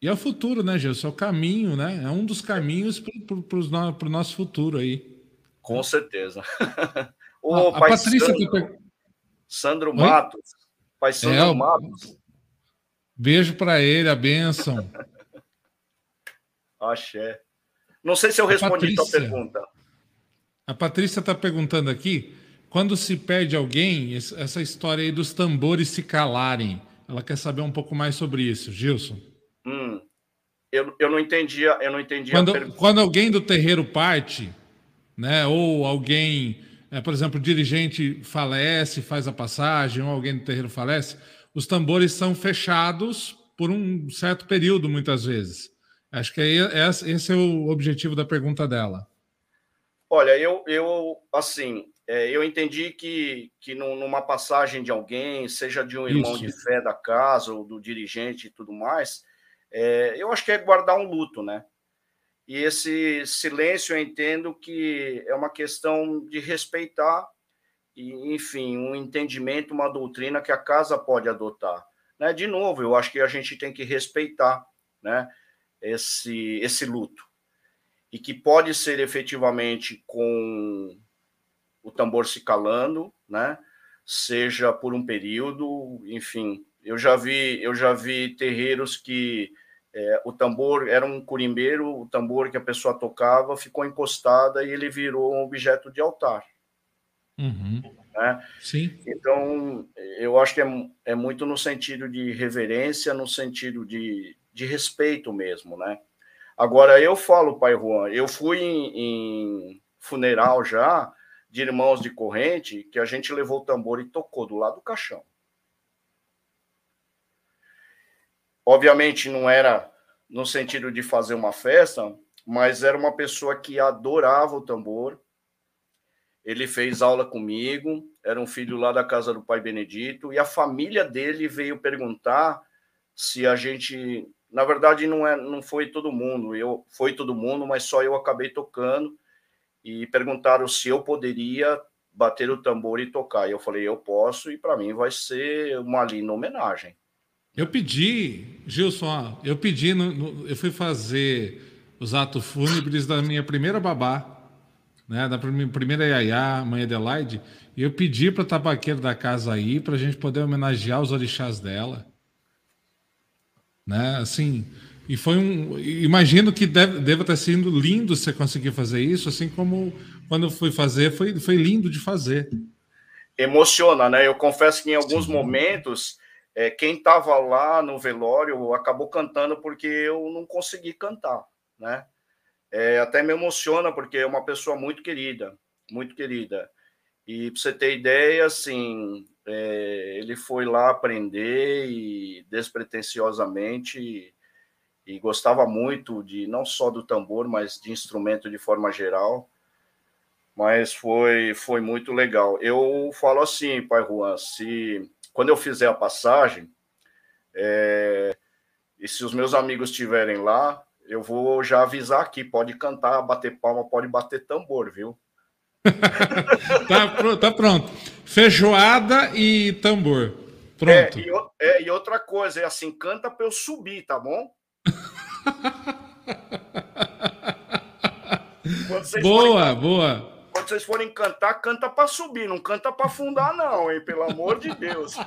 E é o futuro, né, Gilson? É o caminho, né? É um dos caminhos para o nosso futuro aí. Com certeza. *laughs* o a, a Patrícia Sandro, Sandro Matos. Pai Sandro é, Matos. Beijo para ele, a bênção. *laughs* Axé. Não sei se eu respondi a tua pergunta. A Patrícia está perguntando aqui, quando se perde alguém, essa história aí dos tambores se calarem, ela quer saber um pouco mais sobre isso, Gilson. Hum, eu, eu não entendia, eu não entendi quando, quando alguém do terreiro parte, né, ou alguém, é, por exemplo, o dirigente falece, faz a passagem, ou alguém do terreiro falece, os tambores são fechados por um certo período, muitas vezes. Acho que esse é o objetivo da pergunta dela. Olha, eu, eu assim, é, eu entendi que, que numa passagem de alguém, seja de um irmão Isso. de fé da casa ou do dirigente e tudo mais, é, eu acho que é guardar um luto, né? E esse silêncio eu entendo que é uma questão de respeitar e, enfim, um entendimento, uma doutrina que a casa pode adotar. Né? De novo, eu acho que a gente tem que respeitar, né? esse, esse luto. E que pode ser efetivamente com o tambor se calando, né? Seja por um período, enfim. Eu já vi, eu já vi terreiros que é, o tambor era um curimbeiro, o tambor que a pessoa tocava ficou encostada e ele virou um objeto de altar. Uhum. Né? Sim. Então, eu acho que é, é muito no sentido de reverência, no sentido de, de respeito mesmo, né? Agora, eu falo, pai Juan, eu fui em, em funeral já de irmãos de corrente que a gente levou o tambor e tocou do lado do caixão. Obviamente não era no sentido de fazer uma festa, mas era uma pessoa que adorava o tambor. Ele fez aula comigo, era um filho lá da casa do pai Benedito, e a família dele veio perguntar se a gente na verdade, não, é, não foi todo mundo, eu foi todo mundo, mas só eu acabei tocando e perguntaram se eu poderia bater o tambor e tocar. E eu falei, eu posso, e para mim vai ser uma linda homenagem. Eu pedi, Gilson, eu pedi, no, no, eu fui fazer os atos fúnebres da minha primeira babá, né, da primeira Yaya, mãe Adelaide, e eu pedi para a tabaqueira da casa aí, para a gente poder homenagear os orixás dela né? Assim, e foi um. Imagino que deve, deva ter sido lindo você conseguir fazer isso, assim como quando eu fui fazer, foi, foi lindo de fazer. Emociona, né? Eu confesso que em alguns Sim. momentos, é, quem estava lá no velório acabou cantando porque eu não consegui cantar, né? É, até me emociona porque é uma pessoa muito querida, muito querida. E para você ter ideia, assim, é, ele foi lá aprender e despretensiosamente e, e gostava muito de não só do tambor, mas de instrumento de forma geral. Mas foi, foi muito legal. Eu falo assim, pai Juan, se quando eu fizer a passagem, é, e se os meus amigos estiverem lá, eu vou já avisar aqui, pode cantar, bater palma, pode bater tambor, viu? *laughs* tá, tá, pronto. Feijoada e tambor. Pronto. É, e, é, e outra coisa, é assim, canta para eu subir, tá bom? *laughs* boa, forem, boa. Quando vocês forem cantar, canta para subir, não canta para afundar, não, hein? Pelo amor de Deus. *laughs*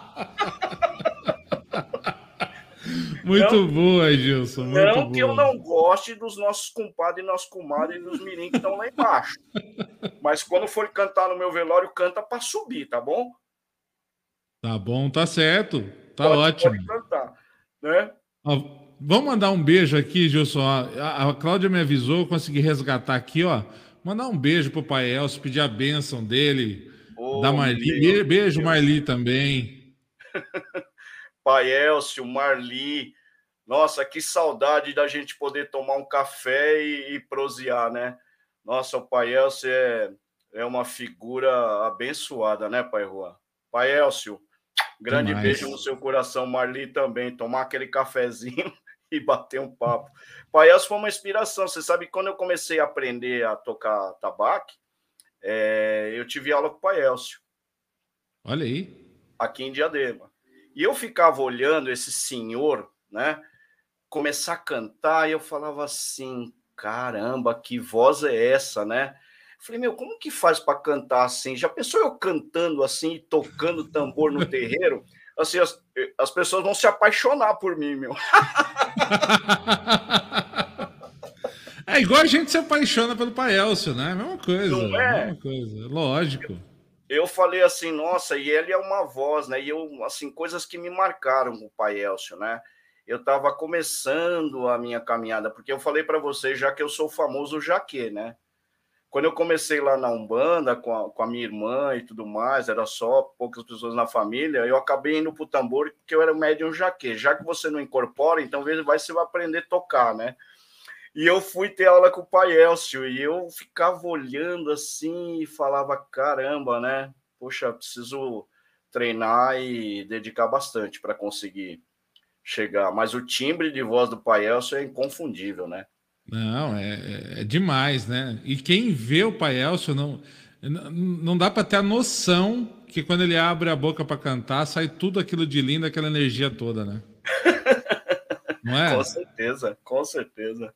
Muito não, boa, Gilson. Muito não que eu não goste dos nossos compadres e nossos comadres e dos mirim que estão lá embaixo. Mas quando for cantar no meu velório, canta para subir, tá bom? Tá bom, tá certo. Tá pode, ótimo. Pode cantar, né? Vamos mandar um beijo aqui, Gilson. A, a Cláudia me avisou, consegui resgatar aqui, ó. Mandar um beijo pro Pai Elcio, pedir a bênção dele, oh, da Marli. Deus, beijo, Deus. Marli, também. *laughs* Pai Elcio, Marli. Nossa, que saudade da gente poder tomar um café e, e prosear, né? Nossa, o Pai Elcio é, é uma figura abençoada, né, Pai Juan? Pai Elcio, grande Demais. beijo no seu coração, Marli também. Tomar aquele cafezinho *laughs* e bater um papo. Pai Elcio foi uma inspiração. Você sabe, quando eu comecei a aprender a tocar tabaco, é, eu tive aula com o Pai Elcio. Olha aí. Aqui em Diadema. E eu ficava olhando esse senhor, né? Começar a cantar, e eu falava assim: caramba, que voz é essa, né? Falei, meu, como que faz para cantar assim? Já pensou eu cantando assim, tocando tambor no terreiro? Assim, as, as pessoas vão se apaixonar por mim, meu. *laughs* Igual a gente se apaixona pelo Pai Elcio, né? Mesma coisa. Não é? Mesma coisa, lógico eu falei assim, nossa, e ele é uma voz, né? E eu, assim, coisas que me marcaram com o pai Elcio, né? Eu estava começando a minha caminhada, porque eu falei para vocês já que eu sou o famoso Jaque, né? Quando eu comecei lá na Umbanda com a, com a minha irmã e tudo mais, era só poucas pessoas na família, eu acabei indo para o tambor porque eu era o médium Jaque. Já que você não incorpora, então vai, você vai aprender a tocar, né? E eu fui ter aula com o pai Elcio e eu ficava olhando assim e falava: caramba, né? Poxa, preciso treinar e dedicar bastante para conseguir chegar. Mas o timbre de voz do pai Elcio é inconfundível, né? Não, é, é, é demais, né? E quem vê o pai Elcio não, não dá para ter a noção que quando ele abre a boca para cantar sai tudo aquilo de lindo, aquela energia toda, né? *laughs* Não é? com certeza, com certeza.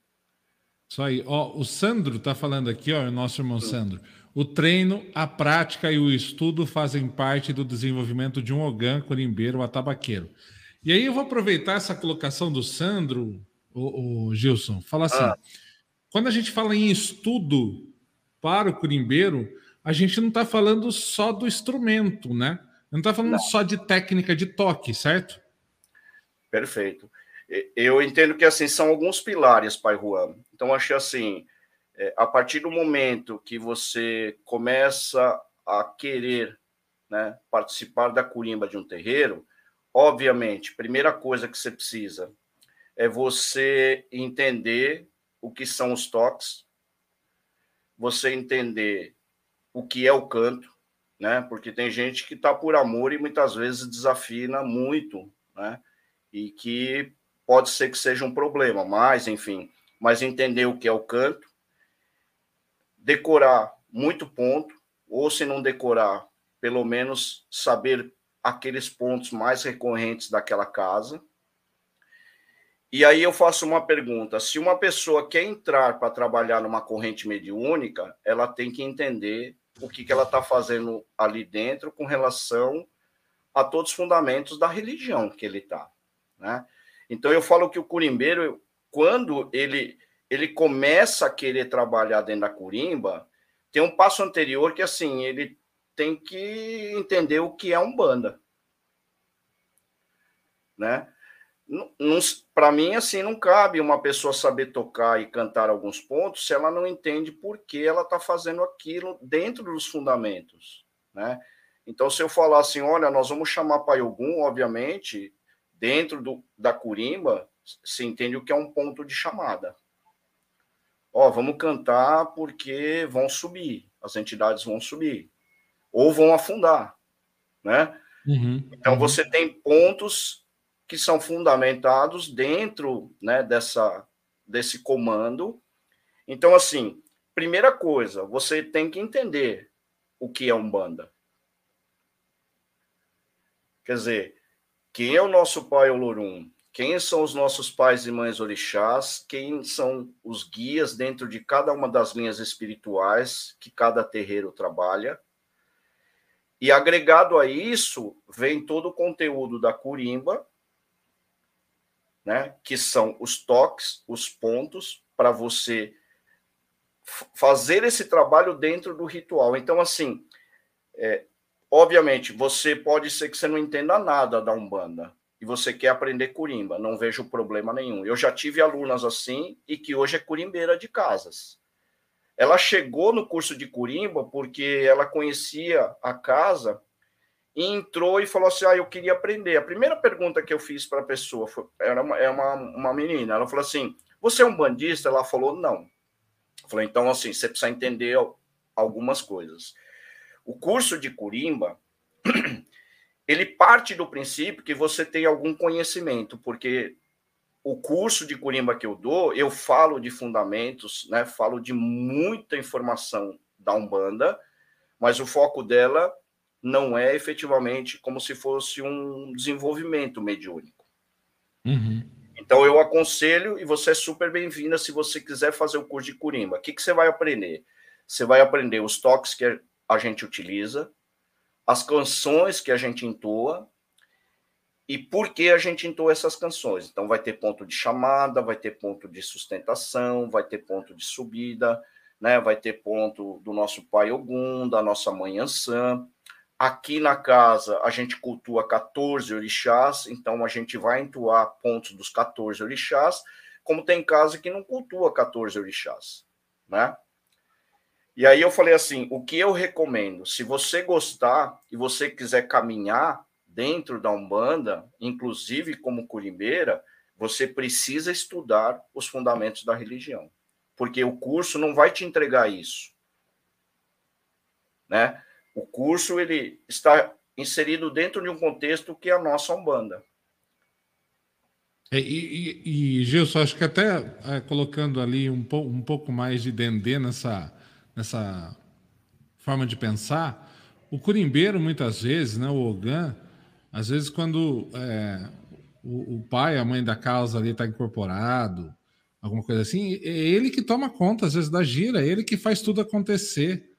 Isso aí. Ó, o Sandro está falando aqui, ó, o nosso irmão Sandro. O treino, a prática e o estudo fazem parte do desenvolvimento de um ogã, corimbeiro, atabaqueiro. E aí eu vou aproveitar essa colocação do Sandro, o, o Gilson, fala assim: ah. quando a gente fala em estudo para o corimbeiro, a gente não está falando só do instrumento, né? Não está falando não. só de técnica de toque, certo? Perfeito. Eu entendo que assim são alguns pilares, Pai Juan. Então, que assim, é, a partir do momento que você começa a querer né, participar da curimba de um terreiro, obviamente, primeira coisa que você precisa é você entender o que são os toques, você entender o que é o canto, né? Porque tem gente que está por amor e muitas vezes desafina muito, né? E que pode ser que seja um problema, mas enfim, mas entender o que é o canto, decorar muito ponto, ou se não decorar, pelo menos saber aqueles pontos mais recorrentes daquela casa. E aí eu faço uma pergunta: se uma pessoa quer entrar para trabalhar numa corrente mediúnica, ela tem que entender o que, que ela está fazendo ali dentro com relação a todos os fundamentos da religião que ele está. Né? Então eu falo que o curimbeiro, quando ele ele começa a querer trabalhar dentro da curimba, tem um passo anterior que assim, ele tem que entender o que é um banda. Né? Para mim, assim, não cabe uma pessoa saber tocar e cantar alguns pontos se ela não entende por que ela está fazendo aquilo dentro dos fundamentos, né? Então, se eu falar assim, olha, nós vamos chamar Pai Ogum, obviamente, dentro do, da curimba, se entende o que é um ponto de chamada. ó, vamos cantar porque vão subir, as entidades vão subir ou vão afundar, né? Uhum, então uhum. você tem pontos que são fundamentados dentro, né, dessa desse comando. Então assim, primeira coisa, você tem que entender o que é Umbanda. Quer dizer, quem é o nosso pai Olorum? Quem são os nossos pais e mães orixás? Quem são os guias dentro de cada uma das linhas espirituais que cada terreiro trabalha? E agregado a isso, vem todo o conteúdo da Curimba, né, que são os toques, os pontos, para você fazer esse trabalho dentro do ritual. Então, assim, é, obviamente, você pode ser que você não entenda nada da Umbanda e você quer aprender curimba, não vejo problema nenhum. Eu já tive alunas assim e que hoje é curimbeira de casas. Ela chegou no curso de curimba porque ela conhecia a casa e entrou e falou assim: Ah, eu queria aprender. A primeira pergunta que eu fiz para a pessoa foi, era uma, é uma, uma menina. Ela falou assim: Você é um bandista? Ela falou: Não. Falei, então, assim, você precisa entender algumas coisas. O curso de Curimba, *clears throat* ele parte do princípio que você tem algum conhecimento, porque o curso de Curimba que eu dou, eu falo de fundamentos, né? Falo de muita informação da Umbanda, mas o foco dela não é efetivamente como se fosse um desenvolvimento mediúnico. Uhum. Então eu aconselho e você é super bem-vinda se você quiser fazer o curso de Curimba. O que, que você vai aprender? Você vai aprender os toques que a gente utiliza, as canções que a gente entoa e por que a gente entoa essas canções. Então vai ter ponto de chamada, vai ter ponto de sustentação, vai ter ponto de subida, né? Vai ter ponto do nosso pai Ogum, da nossa mãe Ansã. Aqui na casa a gente cultua 14 orixás, então a gente vai entoar pontos dos 14 orixás, como tem casa que não cultua 14 orixás, né? E aí eu falei assim, o que eu recomendo, se você gostar e você quiser caminhar dentro da Umbanda, inclusive como curimbeira, você precisa estudar os fundamentos da religião, porque o curso não vai te entregar isso, né? O curso ele está inserido dentro de um contexto que é a nossa Umbanda. É, e, e, e Gilson, acho que até é, colocando ali um, po, um pouco mais de dendê nessa, nessa forma de pensar, o curimbeiro, muitas vezes, né, o Ogan, às vezes quando é, o, o, pai, a mãe da casa ali está incorporado, alguma coisa assim, é ele que toma conta, às vezes, da gira, é ele que faz tudo acontecer.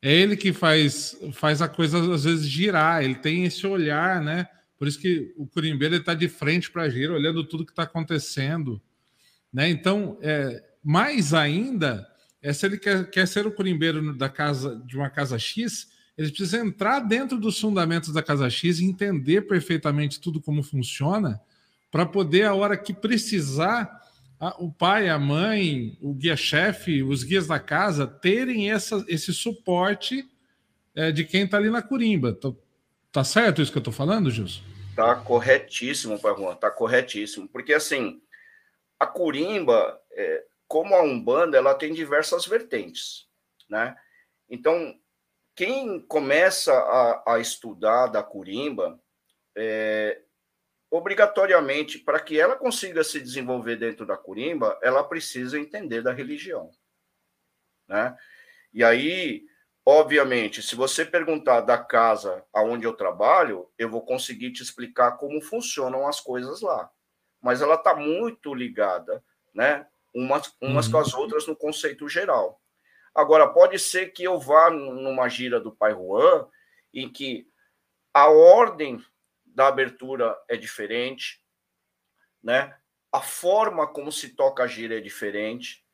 É ele que faz, faz a coisa às vezes girar, ele tem esse olhar, né? Por isso que o curimbeiro está de frente para a gira, olhando tudo que está acontecendo. Né? Então, é, mais ainda, é se ele quer, quer ser o curimbeiro da casa, de uma casa X, ele precisa entrar dentro dos fundamentos da casa X e entender perfeitamente tudo como funciona, para poder, a hora que precisar, o pai, a mãe, o guia-chefe, os guias da casa terem essa, esse suporte é, de quem está ali na curimba. Tá, tá, certo isso que eu estou falando, Gilson? Tá corretíssimo, Juan, tá corretíssimo. Porque, assim, a curimba, é, como a Umbanda, ela tem diversas vertentes, né? Então, quem começa a, a estudar da curimba, é, obrigatoriamente, para que ela consiga se desenvolver dentro da curimba, ela precisa entender da religião. Né? E aí, obviamente, se você perguntar da casa aonde eu trabalho, eu vou conseguir te explicar como funcionam as coisas lá. Mas ela está muito ligada, né? Umas, umas uhum. com as outras no conceito geral. Agora, pode ser que eu vá numa gira do Pai Juan, em que a ordem da abertura é diferente, né? A forma como se toca a gira é diferente.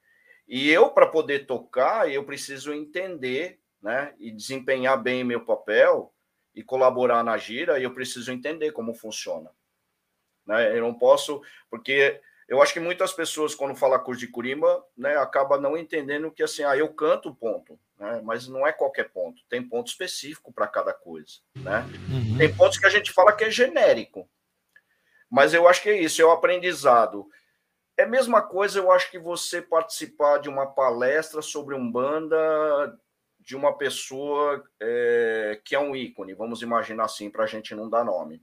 E eu, para poder tocar, eu preciso entender, né? E desempenhar bem meu papel e colaborar na gira, eu preciso entender como funciona. Né? Eu não posso, porque eu acho que muitas pessoas, quando falam curso de Curimba, né, acaba não entendendo que assim, ah, eu canto ponto né? mas não é qualquer ponto, tem ponto específico para cada coisa. Né? Uhum. Tem pontos que a gente fala que é genérico, mas eu acho que é isso, é o aprendizado É a mesma coisa, eu acho que você participar de uma palestra sobre Umbanda de uma pessoa é, que é um ícone, vamos imaginar assim, para a gente não dar nome.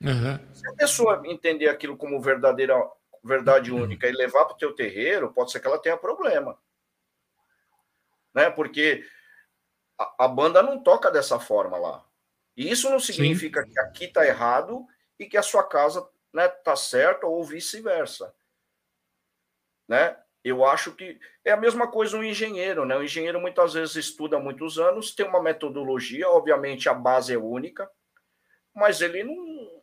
Uhum. Se a pessoa entender aquilo como verdadeira verdade única e levar para o teu terreiro, pode ser que ela tenha problema. Né? Porque a, a banda não toca dessa forma lá. E isso não significa Sim. que aqui está errado e que a sua casa né, tá certa ou vice-versa. Né? Eu acho que é a mesma coisa um engenheiro, né? O engenheiro muitas vezes estuda há muitos anos, tem uma metodologia, obviamente a base é única, mas ele não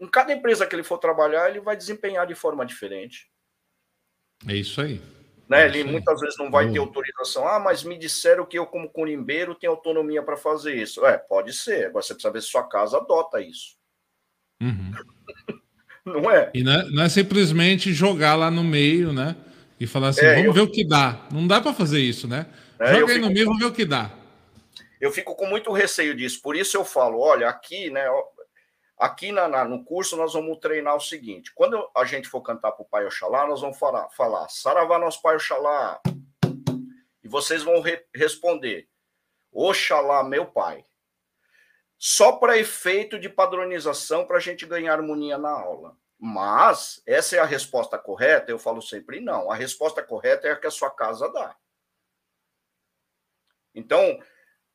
em cada empresa que ele for trabalhar, ele vai desempenhar de forma diferente. É isso aí. Né? É ele muitas vezes não vai ter autorização. Ah, mas me disseram que eu, como curimbeiro, tenho autonomia para fazer isso. É, pode ser. Agora você precisa ver se sua casa adota isso. Uhum. *laughs* não é? E não é, não é simplesmente jogar lá no meio, né? e falar assim, é, vamos eu... ver o que dá. Não dá para fazer isso, né? É, Joga aí no meio, vamos ver o que dá. Eu fico com muito receio disso, por isso eu falo, olha, aqui, né, aqui na, na, no curso nós vamos treinar o seguinte, quando a gente for cantar para o Pai Oxalá, nós vamos falar, falar Saravá nosso Pai Oxalá, e vocês vão re responder, Oxalá meu Pai, só para efeito de padronização para a gente ganhar harmonia na aula. Mas essa é a resposta correta? Eu falo sempre não. A resposta correta é a que a sua casa dá. Então,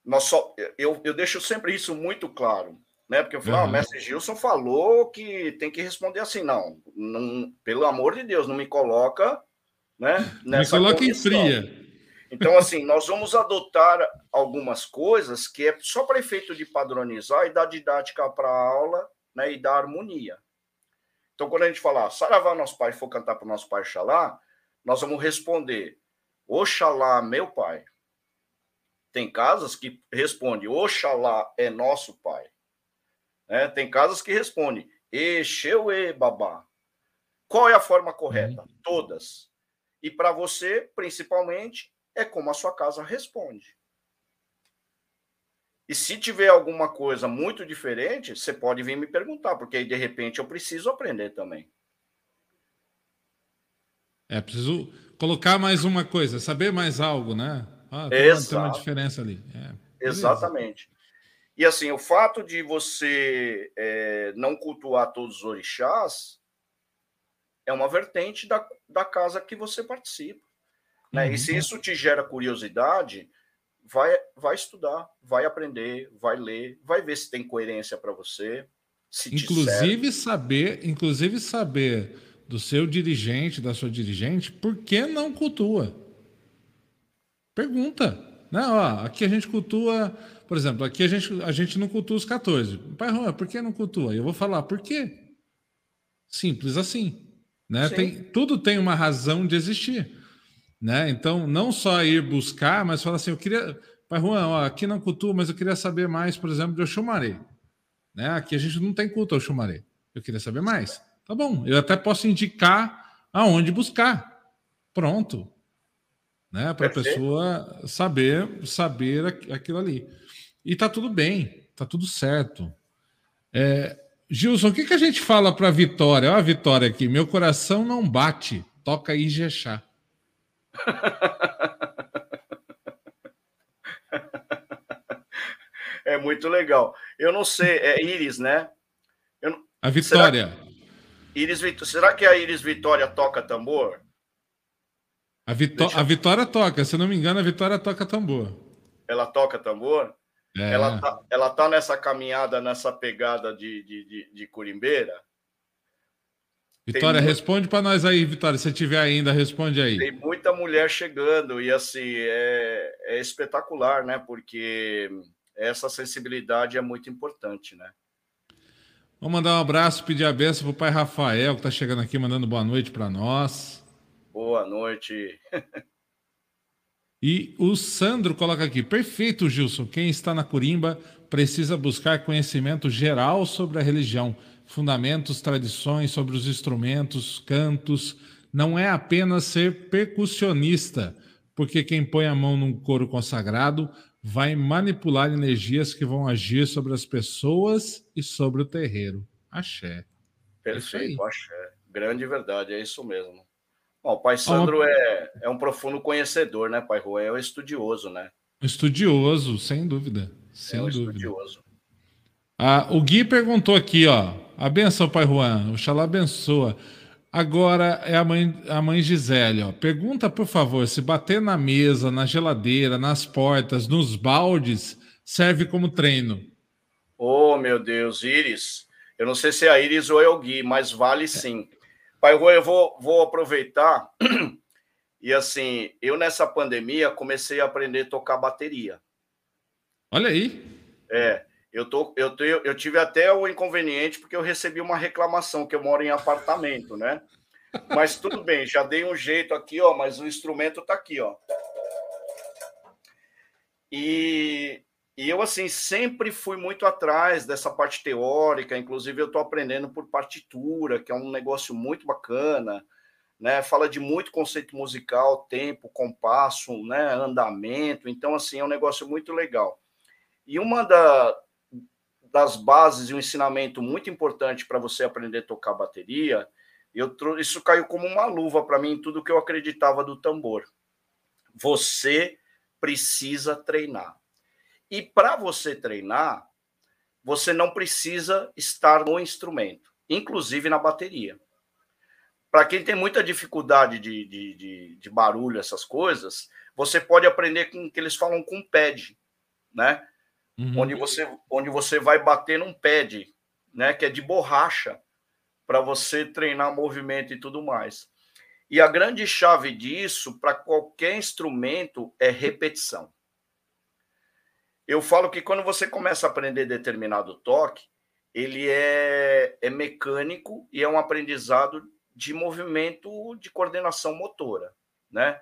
nós só, eu, eu deixo sempre isso muito claro, né? Porque eu falo, uhum. ah, o mestre Gilson falou que tem que responder assim, não, não pelo amor de Deus, não me coloca, né? *laughs* Nessa me coloca em fria. Então, assim, nós vamos adotar algumas coisas que é só para efeito de padronizar e dar didática para a aula, né? E dar harmonia. Então, quando a gente falar Saravá, nosso pai, for cantar para o nosso pai Xalá, nós vamos responder Oxalá, meu pai. Tem casas que respondem Oxalá é nosso pai. Né? Tem casas que respondem Exeuê, babá. Qual é a forma correta? Uhum. Todas. E para você, principalmente, é como a sua casa responde. E se tiver alguma coisa muito diferente, você pode vir me perguntar, porque aí de repente eu preciso aprender também. É, preciso colocar mais uma coisa, saber mais algo, né? Ah, tem, uma, tem uma diferença ali. É, Exatamente. E assim, o fato de você é, não cultuar todos os orixás é uma vertente da, da casa que você participa. Né? Uhum. E se isso te gera curiosidade, vai, vai estudar, vai aprender, vai ler, vai ver se tem coerência para você. inclusive saber, inclusive saber do seu dirigente, da sua dirigente, por que não cultua? Pergunta. Né? Ó, aqui a gente cultua, por exemplo, aqui a gente, a gente não cultua os 14. Pai Rô, por que não cultua? Eu vou falar, por quê? Simples assim. Né? Tem, tudo tem uma razão de existir. Né? Então, não só ir buscar, mas falar assim, eu queria... Pai Juan, ó, aqui não cultua, mas eu queria saber mais, por exemplo, de Oxumaré. Né? Aqui a gente não tem culto ao Oxumaré. Eu queria saber mais. Tá bom, eu até posso indicar aonde buscar. Pronto. Né? Para a pessoa saber, saber aquilo ali. E tá tudo bem, tá tudo certo. É, Gilson, o que, que a gente fala para Vitória? Ó, a Vitória aqui, meu coração não bate, toca Ijexá. *laughs* é muito legal. Eu não sei, é Iris, né? Eu, a Vitória. Será, Iris, será que a Iris Vitória toca tambor? A, Vitó a Vitória toca, se não me engano, a Vitória toca tambor. Ela toca tambor? É. Ela, tá, ela tá nessa caminhada, nessa pegada de, de, de, de curimbeira? Vitória, tem responde para nós aí, Vitória. Se tiver ainda, responde aí. Tem muita mulher chegando e assim é, é espetacular, né? Porque essa sensibilidade é muito importante, né? Vamos mandar um abraço, pedir a benção para o pai Rafael, que está chegando aqui, mandando boa noite para nós. Boa noite. e o Sandro coloca aqui: perfeito, Gilson. Quem está na Corimba precisa buscar conhecimento geral sobre a religião fundamentos, tradições sobre os instrumentos, cantos. Não é apenas ser percussionista, porque quem põe a mão num coro consagrado vai manipular energias que vão agir sobre as pessoas e sobre o terreiro. Axé. Perfeito, axé. Grande verdade, é isso mesmo. Bom, o Pai Sandro é, é um profundo conhecedor, né, Pai Rua? É um estudioso, né? Estudioso, sem dúvida. Sem é um dúvida. estudioso. Ah, o Gui perguntou aqui, ó. A benção, Pai Juan. Oxalá abençoa. Agora é a mãe, a mãe Gisele, ó. Pergunta, por favor, se bater na mesa, na geladeira, nas portas, nos baldes, serve como treino. Oh, meu Deus, Iris. Eu não sei se é a Iris ou é o Gui, mas vale sim. Pai Rui, eu vou, vou aproveitar. *clears throat* E assim, eu nessa pandemia comecei a aprender a tocar bateria. Olha aí. É, eu, tô, eu, tô, eu tive até o inconveniente porque eu recebi uma reclamação que eu moro em apartamento, né? *laughs* Mas tudo bem, já dei um jeito aqui, ó, mas o instrumento tá aqui, ó. E, e eu, assim, sempre fui muito atrás dessa parte teórica, inclusive eu estou aprendendo por partitura, que é um negócio muito bacana, né? Fala de muito conceito musical, tempo, compasso, né? Andamento, então, assim, é um negócio muito legal. E uma da, das bases e um ensinamento muito importante para você aprender a tocar bateria, eu isso caiu como uma luva para mim em tudo que eu acreditava do tambor. Você precisa treinar. E para você treinar, você não precisa estar no instrumento, inclusive na bateria. Para quem tem muita dificuldade de, de, de, de, barulho, essas coisas, você pode aprender com o que eles falam com pad, né? Uhum. Onde, você, onde você vai bater num pad, né? Que é de borracha, para você treinar movimento e tudo mais. E a grande chave disso, para qualquer instrumento, é repetição. Eu falo que quando você começa a aprender determinado toque, ele é, é mecânico e é um aprendizado de movimento de coordenação motora, né?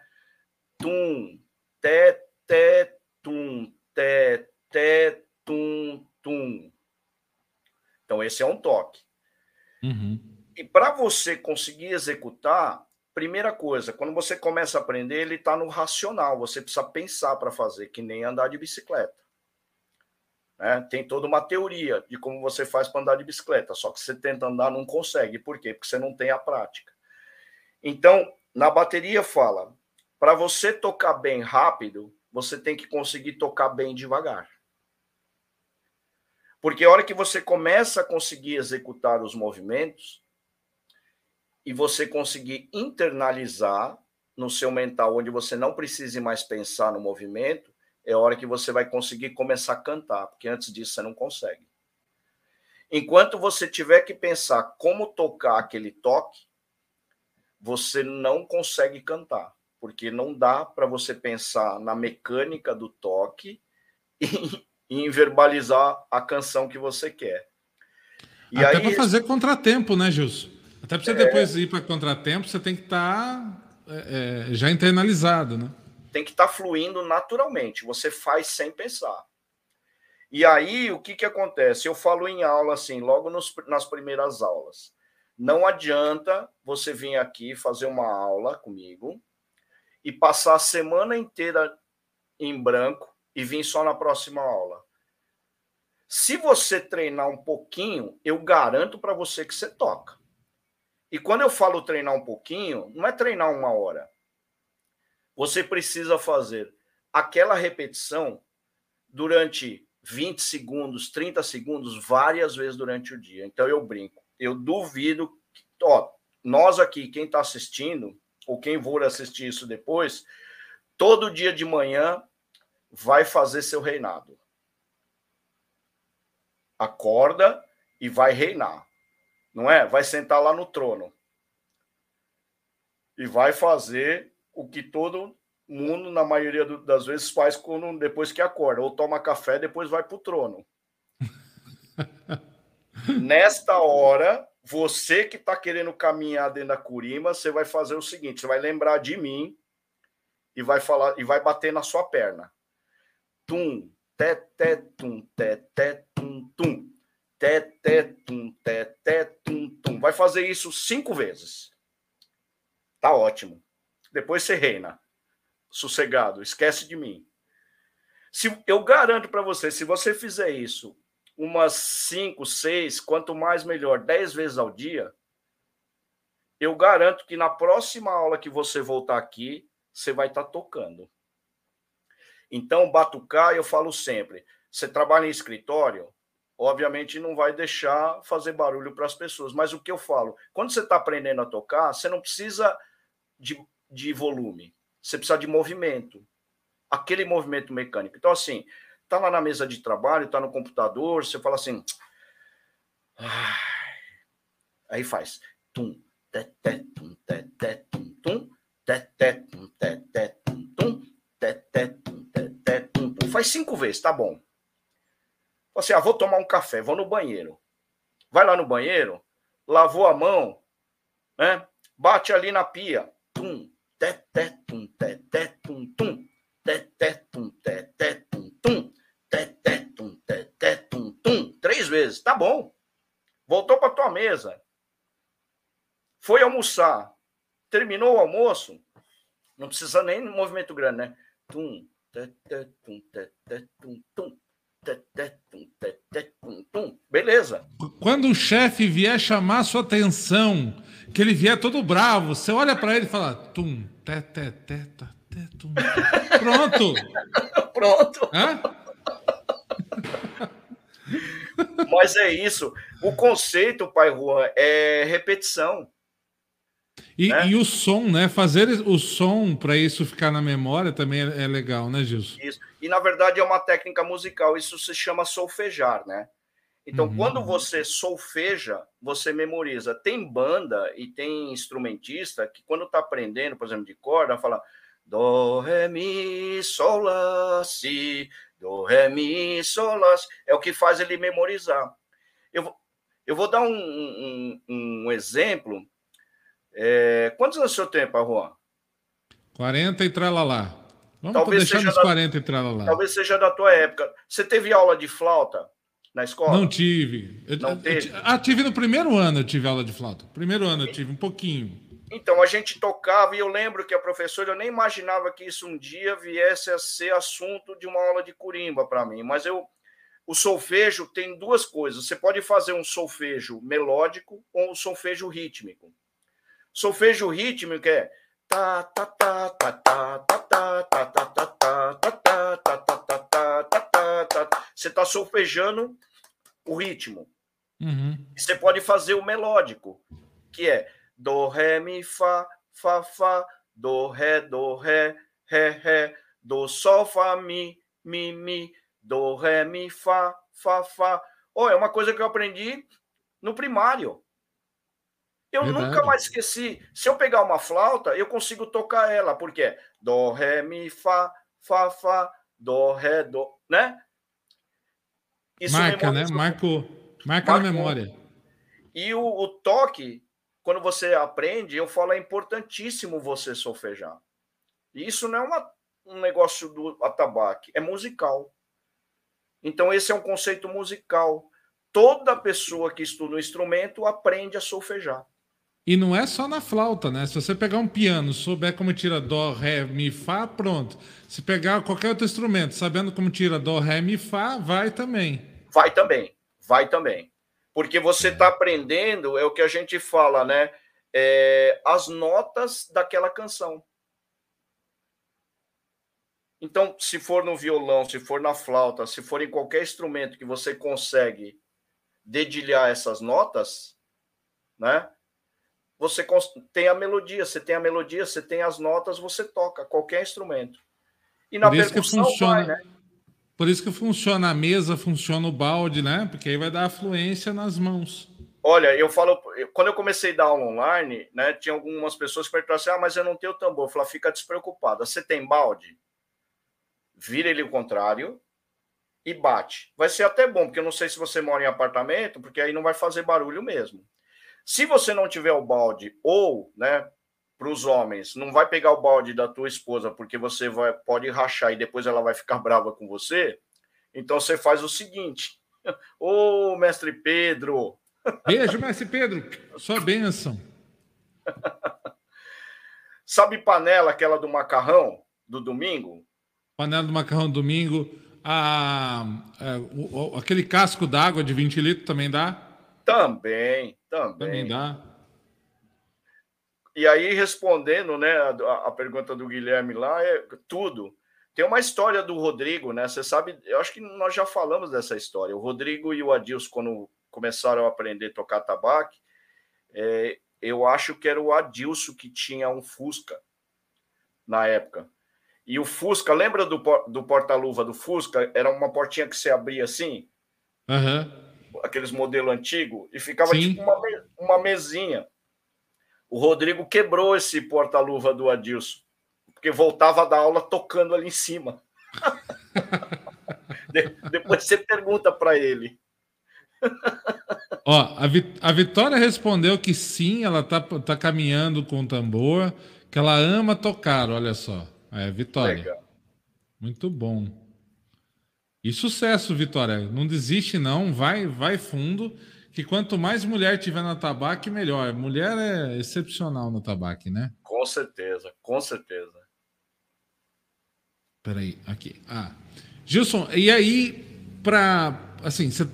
Tum, té, té, tum, té, té, tum, tum. Então, esse é um toque. Uhum. E para você conseguir executar, primeira coisa, quando você começa a aprender, ele está no racional. Você precisa pensar para fazer, que nem andar de bicicleta. Né? Tem toda uma teoria de como você faz para andar de bicicleta, só que você tenta andar não consegue. Por quê? Porque você não tem a prática. Então, na bateria fala, para você tocar bem rápido, você tem que conseguir tocar bem devagar. Porque a hora que você começa a conseguir executar os movimentos e você conseguir internalizar no seu mental, onde você não precise mais pensar no movimento, é a hora que você vai conseguir começar a cantar, porque antes disso você não consegue. Enquanto você tiver que pensar como tocar aquele toque, você não consegue cantar, porque não dá para você pensar na mecânica do toque *laughs* e, e em verbalizar a canção que você quer. E Até aí... para fazer contratempo, né, Gilson? Até para você é... depois ir para contratempo, você tem que estar tá, é, é, já internalizado, né? Tem que estar tá fluindo naturalmente. Você faz sem pensar. E aí, o que, que acontece? Eu falo em aula assim, logo nos, nas primeiras aulas. Não adianta você vir aqui fazer uma aula comigo e passar a semana inteira em branco e vir só na próxima aula. Se você treinar um pouquinho, eu garanto para você que você toca. E quando eu falo treinar um pouquinho, não é treinar uma hora você precisa fazer aquela repetição durante 20 segundos, 30 segundos, várias vezes durante o dia. Então eu brinco. Eu duvido que, ó, nós aqui, quem está assistindo, ou quem for assistir isso depois, todo dia de manhã vai fazer seu reinado. Acorda e vai reinar. Não é? Vai sentar lá no trono. E vai fazer o que todo mundo, na maioria das vezes, faz quando, depois que acorda, ou toma café, depois vai para o trono. *laughs* Nesta hora, você que está querendo caminhar dentro da curima, você vai fazer o seguinte: você vai lembrar de mim e vai falar e vai bater na sua perna. Tum, té, té, tum, té, té, tum, tum. Té, té, tum, té, té, tum, tum. Vai fazer isso cinco vezes. Tá ótimo. Depois você reina. Sossegado, esquece de mim. Se eu garanto para você, se você fizer isso umas cinco, seis, quanto mais melhor, dez vezes ao dia, eu garanto que na próxima aula que você voltar aqui, você vai estar tá tocando. Então, batucar, eu falo sempre, você trabalha em escritório, obviamente não vai deixar fazer barulho para as pessoas. Mas o que eu falo, quando você está aprendendo a tocar, você não precisa de, de volume, você precisa de movimento, aquele movimento mecânico. Então, assim, tá lá na mesa de trabalho, tá no computador, você fala assim. Aí faz tum, teté, tum, tum, tum, teté, tum, tum, tum, tum, tum. Faz cinco vezes, tá bom. Você, ah, vou tomar um café, vou no banheiro. Vai lá no banheiro, lavou a mão, né? Bate ali na pia. Tum, teté, tum, teté, tum, tum, teté, tum, teté, tum, tum. Três vezes, tá bom. Voltou para tua mesa. Foi almoçar. Terminou o almoço. Não precisa nem movimento grande, né? Tum, teté, tum, teté, tum, tum. Beleza. Quando o chefe vier chamar sua atenção, que ele vier todo bravo, você olha para ele e fala: tum, te, te, te, te, tum. Pronto. *laughs* Pronto. Hã? Mas é isso. O conceito, pai Juan, é repetição. E, né? e, o som, né? Fazer o som para isso ficar na memória também é, é, legal, né, Gilson? Isso. E na verdade é uma técnica musical, isso se chama solfejar, né? Então, uhum. quando você solfeja, você memoriza. Tem banda e tem instrumentista que, quando está aprendendo, por exemplo, de corda, fala Do, Ré, Mi, Sol, Lá, Si, Do, Ré, Mi, Sol, Lá, si. É o que faz ele memorizar. Eu, eu vou dar um, um, um exemplo é, quantos anos o senhor tem, Juan? 40 e tralalá. Vamos talvez deixar nos da, 40 e tralalá. Talvez seja da tua época. Você teve aula de flauta na escola? Não tive. Eu, Não teve? Eu, ah, tive no primeiro ano, eu tive aula de flauta. Primeiro ano eu tive um pouquinho. Então, a gente tocava e eu lembro que a professora, eu nem imaginava que isso um dia viesse a ser assunto de uma aula de curimba para mim, mas eu o solfejo tem duas coisas. Você pode fazer um solfejo melódico ou um solfejo rítmico. Solfejo rítmico é tá tá tá tá tá tá tá tá tá tá tá tá tá tá tá tá tá tá você está solfejando o ritmo. Você pode fazer o melódico, que é do ré mi fá fá fá do ré do ré ré ré do sol fá mi mi mi do ré mi fá fá fá. Oh, é uma coisa que eu aprendi no primário. Eu Verdade. nunca mais esqueci. Se eu pegar uma flauta, eu consigo tocar ela, porque dó, ré, mi, fá, fá, fá, dó, ré, dó, né? Isso marca, né? Marco, marca na memória. E o, o, toque, quando você aprende, eu falo, é importantíssimo você solfejar. E isso não é uma, um negócio do atabaque, é musical. Então, esse é um conceito musical. Toda pessoa que estuda um instrumento aprende a solfejar. E não é só na flauta, né? Se você pegar um piano, souber como tira dó, ré, mi, fá, pronto. Se pegar qualquer outro instrumento, sabendo como tira dó, ré, mi, fá, vai também. Vai também, vai também. Porque você está aprendendo, é o que a gente fala, né? É, as notas daquela canção. Então, se for no violão, se for na flauta, se for em qualquer instrumento que você consegue dedilhar essas notas, né? Você tem a melodia, você tem a melodia, você tem as notas, você toca qualquer instrumento. E na Por isso percussão que funciona, vai, né? Por isso que funciona a mesa, funciona o balde, né? Porque aí vai dar afluência nas mãos. Olha, eu falo, quando eu comecei a dar aula online, né, tinha algumas pessoas que perguntavam assim: ah, mas eu não tenho tambor. Eu falei, fica despreocupada. Você tem balde? Vira ele o contrário e bate. Vai ser até bom, porque eu não sei se você mora em apartamento, porque aí não vai fazer barulho mesmo. Se você não tiver o balde, ou, né, para os homens, não vai pegar o balde da tua esposa porque você vai, pode rachar e depois ela vai ficar *laughs* brava com você, então você faz o seguinte: *laughs* Ô, mestre Pedro. *laughs* Beijo, mestre Pedro. Sua bênção. Sabe panela, aquela do macarrão do domingo? Panela do macarrão do domingo. Ah, é, o, o, aquele casco d'água de 20 litros também dá? Também, também. Também dá. e aí, respondendo né, a, a, pergunta do Guilherme lá, é tudo. Tem uma história do Rodrigo, né? Você sabe, eu acho que nós já falamos dessa história. O Rodrigo e o Adilson, quando começaram a aprender a tocar tabaco, é, eu acho que era o Adilson que tinha um Fusca na época. E o Fusca, lembra do, do porta-luva do Fusca? Era uma portinha que você abria assim? Uhum. Aqueles modelo antigo, e ficava Sim. tipo uma, uma mesinha. O Rodrigo quebrou esse porta-luva do Adilson, porque voltava da aula tocando ali em cima. *laughs* de, depois você pergunta para ele. Ó, a, Vi, a Vitória respondeu que sim, ela tá, tá caminhando com o tambor, que ela ama tocar, olha só. É, Vitória. Legal. Muito bom. E sucesso, Vitória. Não desiste, não. Vai, vai fundo. Que quanto mais mulher tiver na tabaque, melhor. Mulher é excepcional no tabaque, né? Com certeza, com certeza. Peraí, aqui. Ah. Gilson, e aí, para. Assim, cê,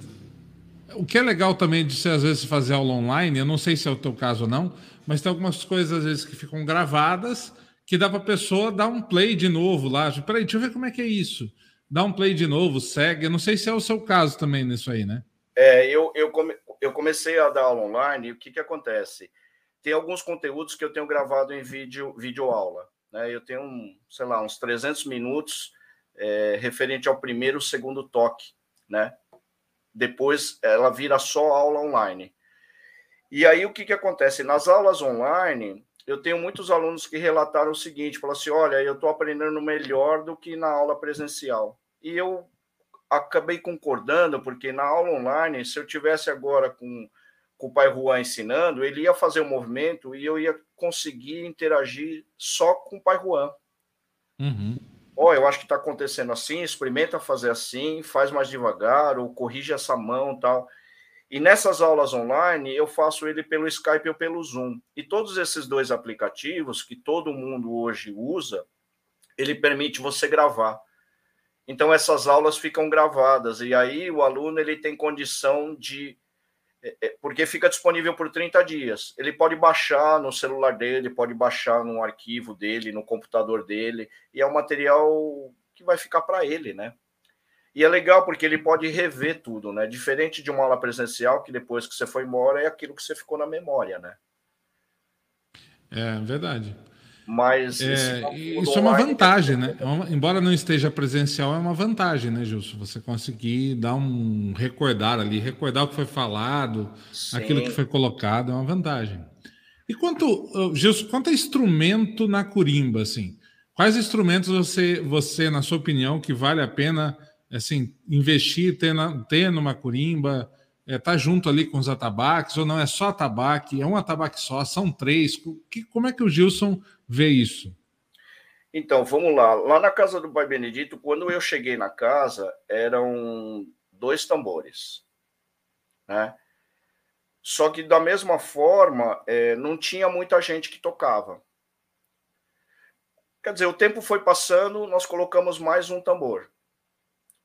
o que é legal também de você, às vezes, fazer aula online, eu não sei se é o teu caso ou não, mas tem algumas coisas, às vezes, que ficam gravadas que dá para a pessoa dar um play de novo lá. Peraí, deixa eu ver como é que é isso. Dá um play de novo, segue. Eu não sei se é o seu caso também nisso aí, né? É, eu, eu, come, eu comecei a dar aula online e o que, que acontece? Tem alguns conteúdos que eu tenho gravado em vídeo, vídeo aula. Né? Eu tenho, um, sei lá, uns 300 minutos é, referente ao primeiro segundo toque, né? Depois ela vira só aula online. E aí o que, que acontece? Nas aulas online, eu tenho muitos alunos que relataram o seguinte: falaram assim, olha, eu estou aprendendo melhor do que na aula presencial. E eu acabei concordando, porque na aula online, se eu tivesse agora com, com o pai Juan ensinando, ele ia fazer o movimento e eu ia conseguir interagir só com o pai Juan. Uhum. Ó, oh, eu acho que está acontecendo assim, experimenta fazer assim, faz mais devagar, ou corrige essa mão tal. E nessas aulas online, eu faço ele pelo Skype ou pelo Zoom. E todos esses dois aplicativos que todo mundo hoje usa, ele permite você gravar. Então essas aulas ficam gravadas e aí o aluno ele tem condição de é, é, porque fica disponível por 30 dias. Ele pode baixar no celular dele, pode baixar no arquivo dele, no computador dele, e é um material que vai ficar para ele, né? E é legal porque ele pode rever tudo, né? Diferente de uma aula presencial, que depois que você foi embora é aquilo que você ficou na memória, né? É verdade. Mas é, isso é uma vantagem, né? É uma, embora não esteja presencial, é uma vantagem, né, Gilson? Você conseguir dar um recordar ali, recordar o que foi falado, Sim. aquilo que foi colocado, é uma vantagem. E quanto, Gilson, quanto a instrumento na curimba, assim, quais instrumentos você, você, na sua opinião, que vale a pena assim, investir, ter, na, ter numa curimba, é, tá junto ali com os atabaques, ou não é só atabaque, é um atabaque só, são três. Que, como é que o Gilson vê isso? Então, vamos lá. Lá na casa do Pai Benedito, quando eu cheguei na casa, eram dois tambores, né? Só que da mesma forma, é, não tinha muita gente que tocava. Quer dizer, o tempo foi passando, nós colocamos mais um tambor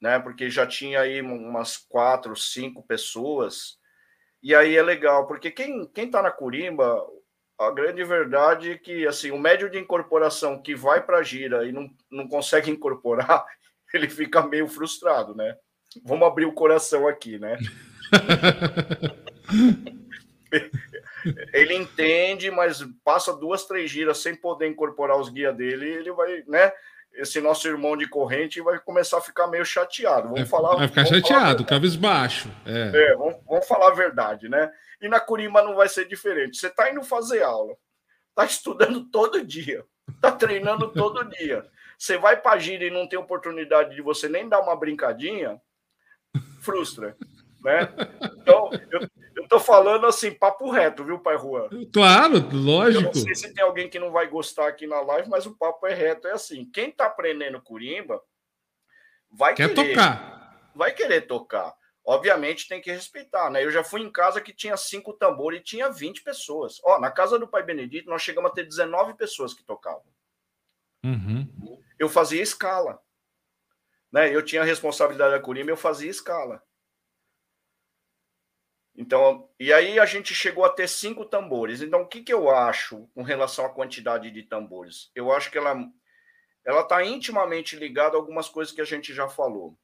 né? Porque já tinha aí umas quatro, cinco pessoas. E aí é legal, porque quem, quem tá na Curimba, a grande verdade é que assim, o médio de incorporação que vai para a gira e não, não consegue *laughs* incorporar, ele fica meio frustrado, né? Vamos abrir o coração aqui, né? ele entende, mas passa duas, três giras sem poder incorporar os guias dele, ele vai, né? Esse nosso irmão de corrente vai começar a ficar meio chateado. Vamos vai, falar. Vai ficar chateado, cabisbaixo. É, é vamos, vamos, falar a verdade, né? E na Curima não vai ser diferente. Você está indo fazer aula, está estudando todo dia, está treinando *laughs* todo dia. Você vai para a gira e não tem oportunidade de você nem dar uma brincadinha, frustra. Né? Então, eu, eu tô falando assim, papo reto, viu, pai Juan? Claro, lógico. Eu não sei se tem alguém que não vai gostar aqui na live, mas o papo é reto, é assim. Quem tá aprendendo curimba vai Quer querer tocar. Vai querer tocar. Obviamente tem que respeitar, né? Eu já fui em casa que tinha cinco tambores e tinha 20 pessoas. Ó, na casa do pai Benedito, nós chegamos a ter 19 pessoas que tocavam. Uhum. Eu fazia escala. Né? Eu tinha a responsabilidade da curimba, eu fazia escala. Então, e aí a gente chegou a ter cinco tambores. Então, o que, que eu acho com relação à quantidade de tambores? Eu acho que ela ela está intimamente ligada a algumas coisas que a gente já falou.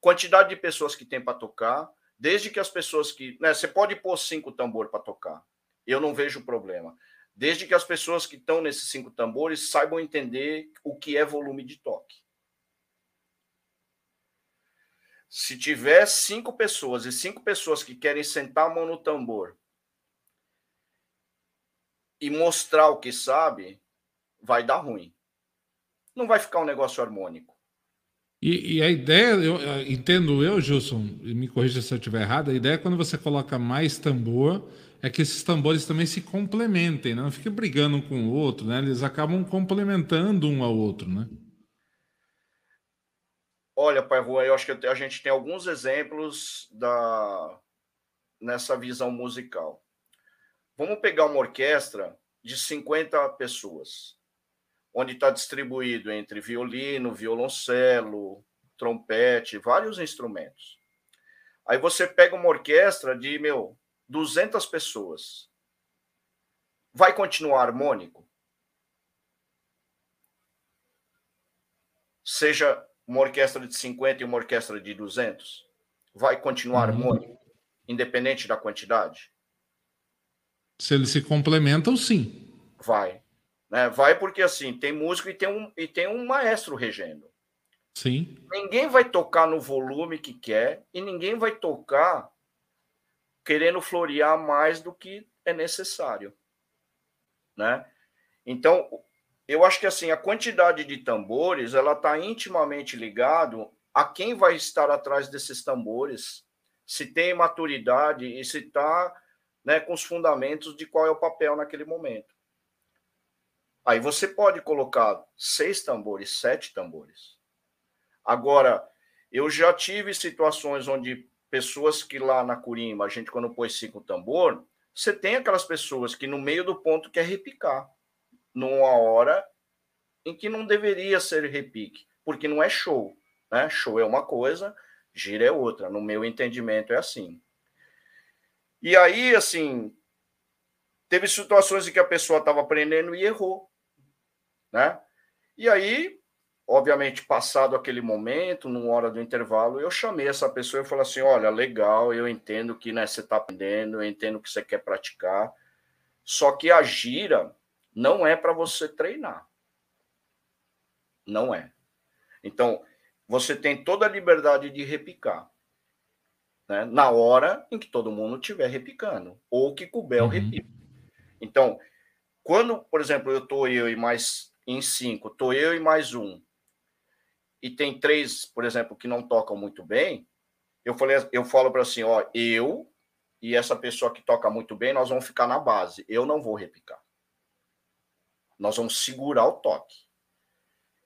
Quantidade de pessoas que tem para tocar, desde que as pessoas que. Né, você pode pôr cinco tambores para tocar. Eu não vejo problema. Desde que as pessoas que estão nesses cinco tambores saibam entender o que é volume de toque. Se tiver cinco pessoas e cinco pessoas que querem sentar a mão no tambor e mostrar o que sabe, vai dar ruim. Não vai ficar um negócio harmônico. E, e a ideia, eu, eu, entendo eu, Gilson, me corrija se eu estiver errado, a ideia é quando você coloca mais tambor, é que esses tambores também se complementem, né? não fiquem brigando com o outro, né? eles acabam complementando um ao outro, né? Olha, Pai Rua, eu acho que a gente tem alguns exemplos da nessa visão musical. Vamos pegar uma orquestra de 50 pessoas, onde está distribuído entre violino, violoncelo, trompete, vários instrumentos. Aí você pega uma orquestra de, meu, 200 pessoas. Vai continuar harmônico? Seja uma orquestra de 50 e uma orquestra de 200? Vai continuar uhum. harmônico, independente da quantidade? Se eles se complementam, sim. Vai. Né? Vai porque, assim, tem músico e tem um, e tem um maestro regendo. Sim. Ninguém vai tocar no volume que quer e ninguém vai tocar querendo florear mais do que é necessário, né? Então, eu acho que assim a quantidade de tambores ela está intimamente ligado a quem vai estar atrás desses tambores, se tem maturidade e se está né, com os fundamentos de qual é o papel naquele momento. Aí você pode colocar seis tambores, sete tambores. Agora, eu já tive situações onde pessoas que lá na Curimba, a gente quando pôs cinco tambor, você tem aquelas pessoas que no meio do ponto quer repicar numa hora em que não deveria ser repique, porque não é show, né? Show é uma coisa, gira é outra. No meu entendimento é assim. E aí, assim, teve situações em que a pessoa estava aprendendo e errou, né? E aí, obviamente, passado aquele momento, numa hora do intervalo, eu chamei essa pessoa e falei assim: olha, legal, eu entendo que né, você está aprendendo, eu entendo que você quer praticar, só que a gira não é para você treinar. Não é. Então, você tem toda a liberdade de repicar. Né? Na hora em que todo mundo estiver repicando, ou que couber o uhum. repique. Então, quando, por exemplo, eu estou eu e mais em cinco, estou eu e mais um, e tem três, por exemplo, que não tocam muito bem, eu, falei, eu falo para assim, ó, eu e essa pessoa que toca muito bem, nós vamos ficar na base. Eu não vou repicar. Nós vamos segurar o toque.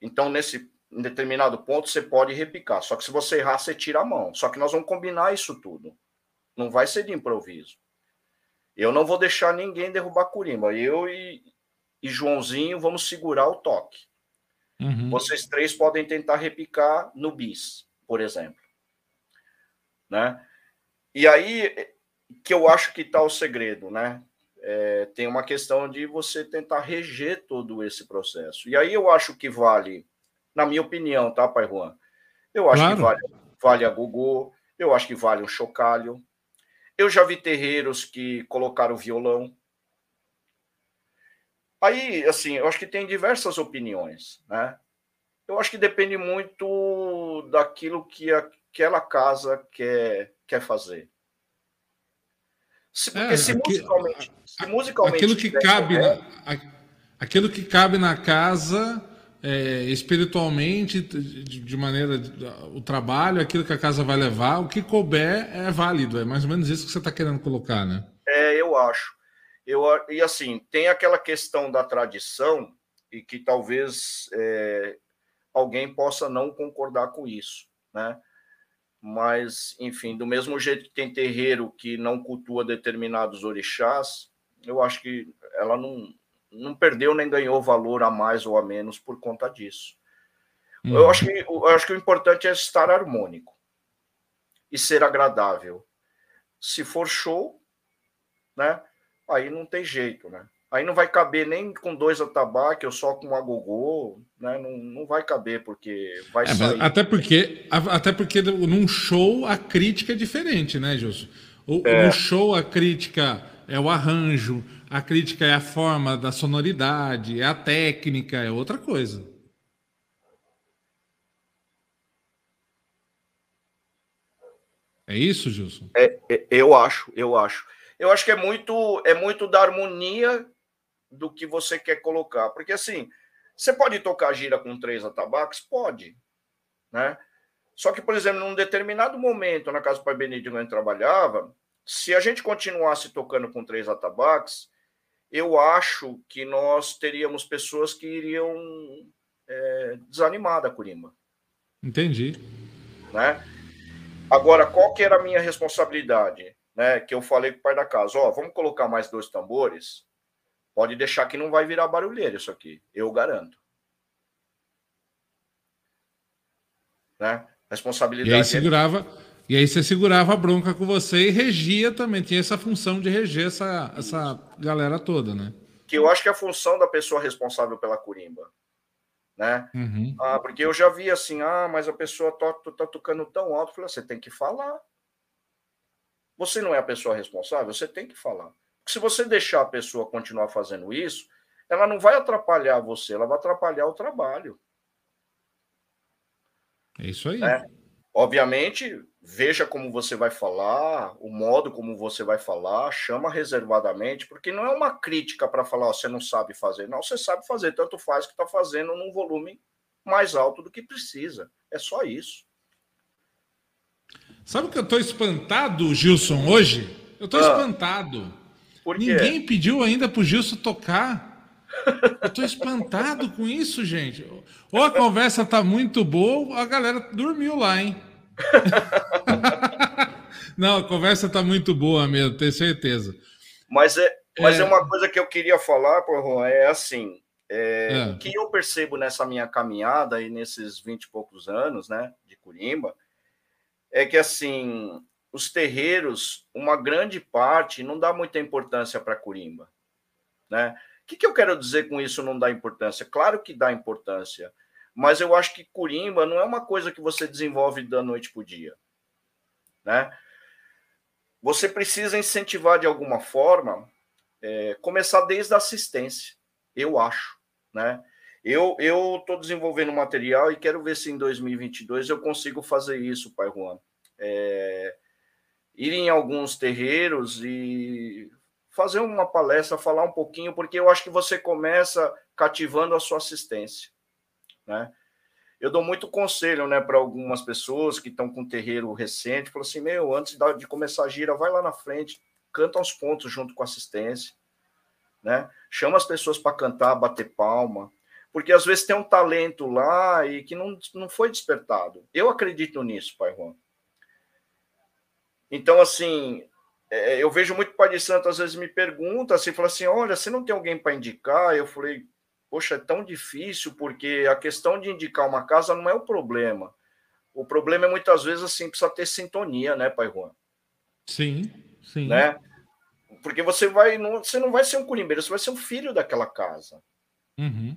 Então, nesse em determinado ponto, você pode repicar. Só que se você errar, você tira a mão. Só que nós vamos combinar isso tudo. Não vai ser de improviso. Eu não vou deixar ninguém derrubar Curimba. Eu e, e Joãozinho vamos segurar o toque. Uhum. Vocês três podem tentar repicar no bis, por exemplo. Né? E aí que eu acho que está o segredo, né? É, tem uma questão de você tentar reger todo esse processo. E aí eu acho que vale, na minha opinião, tá, Pai Juan? Eu acho claro. que vale, vale a Gogô, eu acho que vale um chocalho. Eu já vi terreiros que colocaram violão, Aí, assim, eu acho que tem diversas opiniões, né? Eu acho que depende muito daquilo que aquela casa quer, quer fazer. Se, porque é, se, musicalmente, se musicalmente. Aquilo que cabe, na, aquilo que cabe na casa. É, espiritualmente, de, de, maneira. O trabalho, aquilo que a casa vai levar, o que couber é válido. É mais ou menos isso que você está querendo colocar, né? É, eu acho. Eu, e assim, tem aquela questão da tradição, e que talvez é, alguém possa não concordar com isso, né? Mas, enfim, do mesmo jeito que tem terreiro que não cultua determinados orixás, eu acho que ela não, não perdeu nem ganhou valor a mais ou a menos por conta disso. Hum. Eu, acho que, eu acho que o importante é estar harmônico e ser agradável. Se for show, né? Aí não tem jeito, né? Aí não vai caber nem com dois atabaque ou só com um agogô, né? Não, não vai caber, porque vai é, sair. Até porque, até porque num show a crítica é diferente, né, Gilson? O, é. No show a crítica é o arranjo, a crítica é a forma da sonoridade, é a técnica, é outra coisa. É isso, Gilson? É, é, eu acho, eu acho. Eu acho que é muito, é muito da harmonia do que você quer colocar. Porque assim, você pode tocar gira com três atabaques? Pode. Né? Só que, por exemplo, num determinado momento, na casa do pai Benedito, onde trabalhava, se a gente continuasse tocando com três atabaques, eu acho que nós teríamos pessoas que iriam é, desanimar da Curimba. Entendi. Né? Agora, qual que era a minha responsabilidade? Né, que eu falei com o pai da casa, ó, vamos colocar mais dois tambores, Pode deixar que não vai virar barulheiro isso aqui, eu garanto. Né? Responsabilidade. E aí segurava, e aí você segurava a bronca com você e regia também, tinha essa função de reger essa, essa galera toda, né? Que eu acho que é a função da pessoa responsável pela curimba. Né? Uhum. Ah, porque eu já vi assim, ah, mas a pessoa tá, tá tocando tão alto, eu falei, você tem que falar. Você não é a pessoa responsável, você tem que falar se você deixar a pessoa continuar fazendo isso, ela não vai atrapalhar você, ela vai atrapalhar o trabalho. É isso aí. É. Obviamente, veja como você vai falar, o modo como você vai falar, chama reservadamente, porque não é uma crítica para falar, oh, você não sabe fazer. Não, você sabe fazer, tanto faz que está fazendo num volume mais alto do que precisa. É só isso. Sabe o que eu estou espantado, Gilson, hoje? Eu estou ah. espantado. Ninguém pediu ainda pro Gilson tocar. Eu tô espantado com isso, gente. Ou a conversa tá muito boa, ou a galera dormiu lá, hein? *laughs* Não, a conversa tá muito boa mesmo, tenho certeza. Mas é, mas é... é uma coisa que eu queria falar, Juan, é assim, é, é. o que eu percebo nessa minha caminhada e nesses 20 e poucos anos, né, de Curimba, é que assim, os terreiros, uma grande parte, não dá muita importância para Curimba. Né? O que, que eu quero dizer com isso não dá importância? Claro que dá importância, mas eu acho que Curimba não é uma coisa que você desenvolve da noite para o dia. Né? Você precisa incentivar de alguma forma, é, começar desde a assistência, eu acho. Né? Eu estou desenvolvendo material e quero ver se em 2022 eu consigo fazer isso, Pai Juan. É, ir em alguns terreiros e fazer uma palestra, falar um pouquinho, porque eu acho que você começa cativando a sua assistência, né? Eu dou muito conselho, né, para algumas pessoas que estão com terreiro recente, falo assim, meu, antes de começar a gira, vai lá na frente, canta uns pontos junto com a assistência, né? Chama as pessoas para cantar, bater palma, porque às vezes tem um talento lá e que não, não foi despertado. Eu acredito nisso, Pai Juan. Então, assim, é, eu vejo muito Pai de Santo, às vezes me pergunta, assim, fala assim, olha, você não tem alguém para indicar? Eu falei, poxa, é tão difícil, porque a questão de indicar uma casa não é o problema. O problema é muitas vezes, assim, precisa ter sintonia, né, Pai Juan? Sim, sim. Né? Porque você vai, não, você não vai ser um curimbeiro, você vai ser um filho daquela casa. Uhum.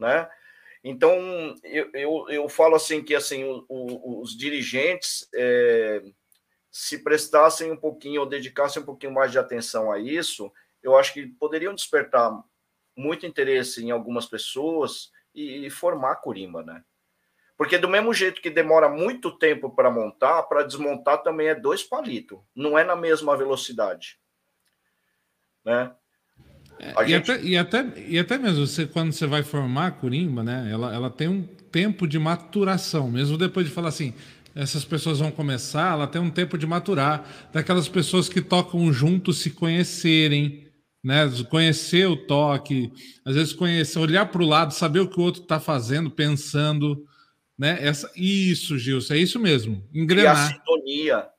Né? Então, eu, eu, eu falo assim que assim, o, o, os dirigentes... É, se prestassem um pouquinho ou dedicassem um pouquinho mais de atenção a isso, eu acho que poderiam despertar muito interesse em algumas pessoas e, e formar Curimba, né? Porque do mesmo jeito que demora muito tempo para montar, para desmontar também é dois palitos, não é na mesma velocidade, né? É, gente... e, até, e, até, e até mesmo você, quando você vai formar a Curimba, né? Ela, ela tem um tempo de maturação, mesmo depois de falar assim, essas pessoas vão começar, ela tem um tempo de maturar, daquelas pessoas que tocam juntos se conhecerem, né? Conhecer o toque, às vezes conhecer, olhar para o lado, saber o que o outro está fazendo, pensando, né? Essa, isso, Gilson, é isso mesmo. Engrenar. E a sintonia.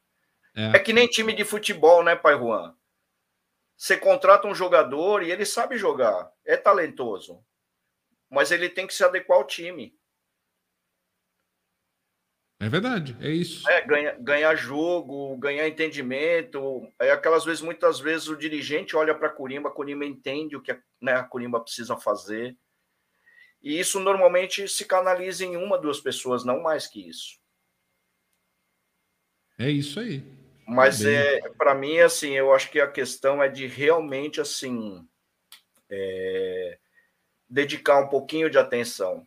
É. é que nem time de futebol, né, Pai Juan? Você contrata um jogador e ele sabe jogar, é talentoso, mas ele tem que se adequar ao time. É verdade, é isso. É, ganha, ganhar jogo, ganhar entendimento. É aquelas vezes, muitas vezes, o dirigente olha para a Corimba, a Corimba entende o que a, né, a Corimba precisa fazer. E isso normalmente se canaliza em uma, duas pessoas, não mais que isso. É isso aí. Mas é, para mim, assim, eu acho que a questão é de realmente assim é, dedicar um pouquinho de atenção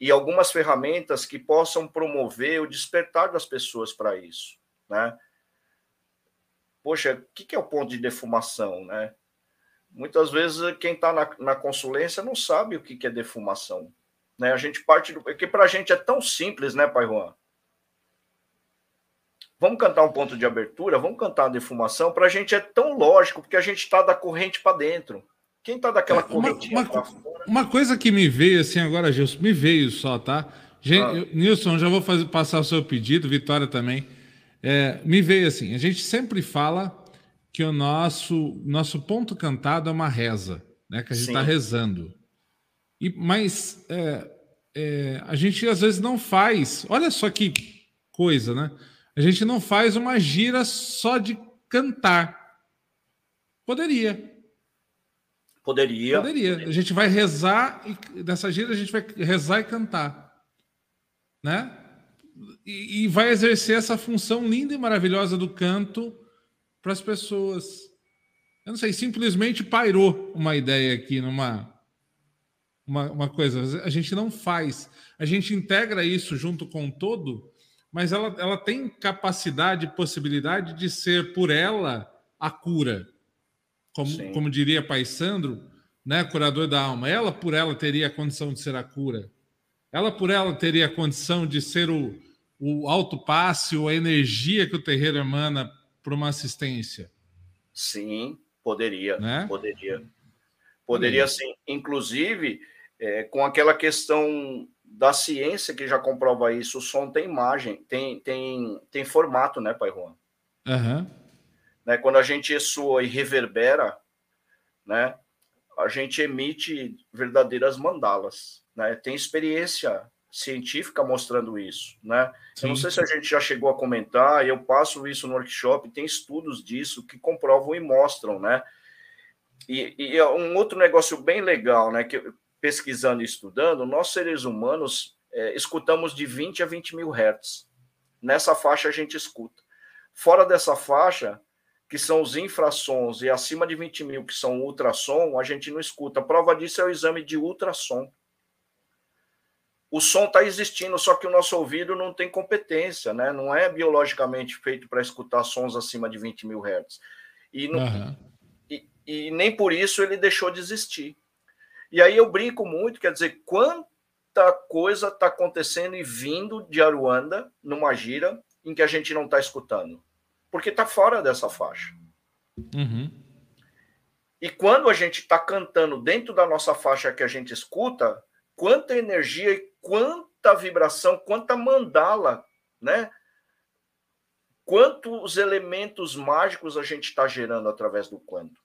e algumas ferramentas que possam promover o despertar das pessoas para isso, né? Poxa, o que é o ponto de defumação, né? Muitas vezes quem está na, na consulência não sabe o que é defumação, né? A gente parte do... Porque para a gente é tão simples, né, Pai Juan? Vamos cantar um ponto de abertura, vamos cantar a defumação, para a gente é tão lógico, porque a gente está da corrente para dentro. Quem está daquela é, uma, uma, uma, coisa que me veio assim agora, Gilson, me veio só, tá? Gente, ah. eu, Nilson, já vou fazer, passar o seu pedido, Vitória também. É, me veio assim, a gente sempre fala que o nosso, nosso ponto cantado é uma reza, né? Que a gente está rezando. E, mas é, é, a gente às vezes não faz. Olha só que coisa, né? A gente não faz uma gira só de cantar. Poderia. Poderia. Poderia. A gente vai rezar e dessa gira a gente vai rezar e cantar, né? E, e vai exercer essa função linda e maravilhosa do canto para as pessoas. Eu não sei, simplesmente pairou uma ideia aqui numa uma, uma coisa. A gente não faz. A gente integra isso junto com todo, mas ela, ela tem capacidade e possibilidade de ser por ela a cura como, como diria Pai Sandro, né, curador da alma, ela por ela teria a condição de ser a cura. Ela por ela teria a condição de ser o, o alto passe ou a energia que o terreiro emana para uma assistência. Sim, poderia, né? poderia. Poderia sim. Inclusive, é, com aquela questão da ciência que já comprova isso, o som tem imagem, tem, tem, tem formato, né, Pai Juan? Aham. Uhum né? Quando a gente soa e reverbera, né? A gente emite verdadeiras mandalas, né? Tem experiência científica mostrando isso, né? Sim. Eu não sei se a gente já chegou a comentar, eu passo isso no workshop, tem estudos disso que comprovam e mostram, né? E, e é um outro negócio bem legal, né? Que pesquisando e estudando, nós seres humanos é, escutamos de 20 a 20 mil hertz. Nessa faixa a gente escuta. Fora dessa faixa, que são os infrassons, e acima de 20 mil, que são ultrassom, a gente não escuta. A prova disso é o exame de ultrassom. O som está existindo, só que o nosso ouvido não tem competência, né? Não é biologicamente feito para escutar sons acima de 20 mil hertz. E, não, uhum. e, e nem por isso ele deixou de existir. E aí eu brinco muito, quer dizer, quanta coisa está acontecendo e vindo de Aruanda numa gira em que a gente não está escutando porque está fora dessa faixa. Uhum. E quando a gente está cantando dentro da nossa faixa que a gente escuta, quanta energia e quanta vibração, quanta mandala, né? Quantos elementos mágicos a gente está gerando através do canto.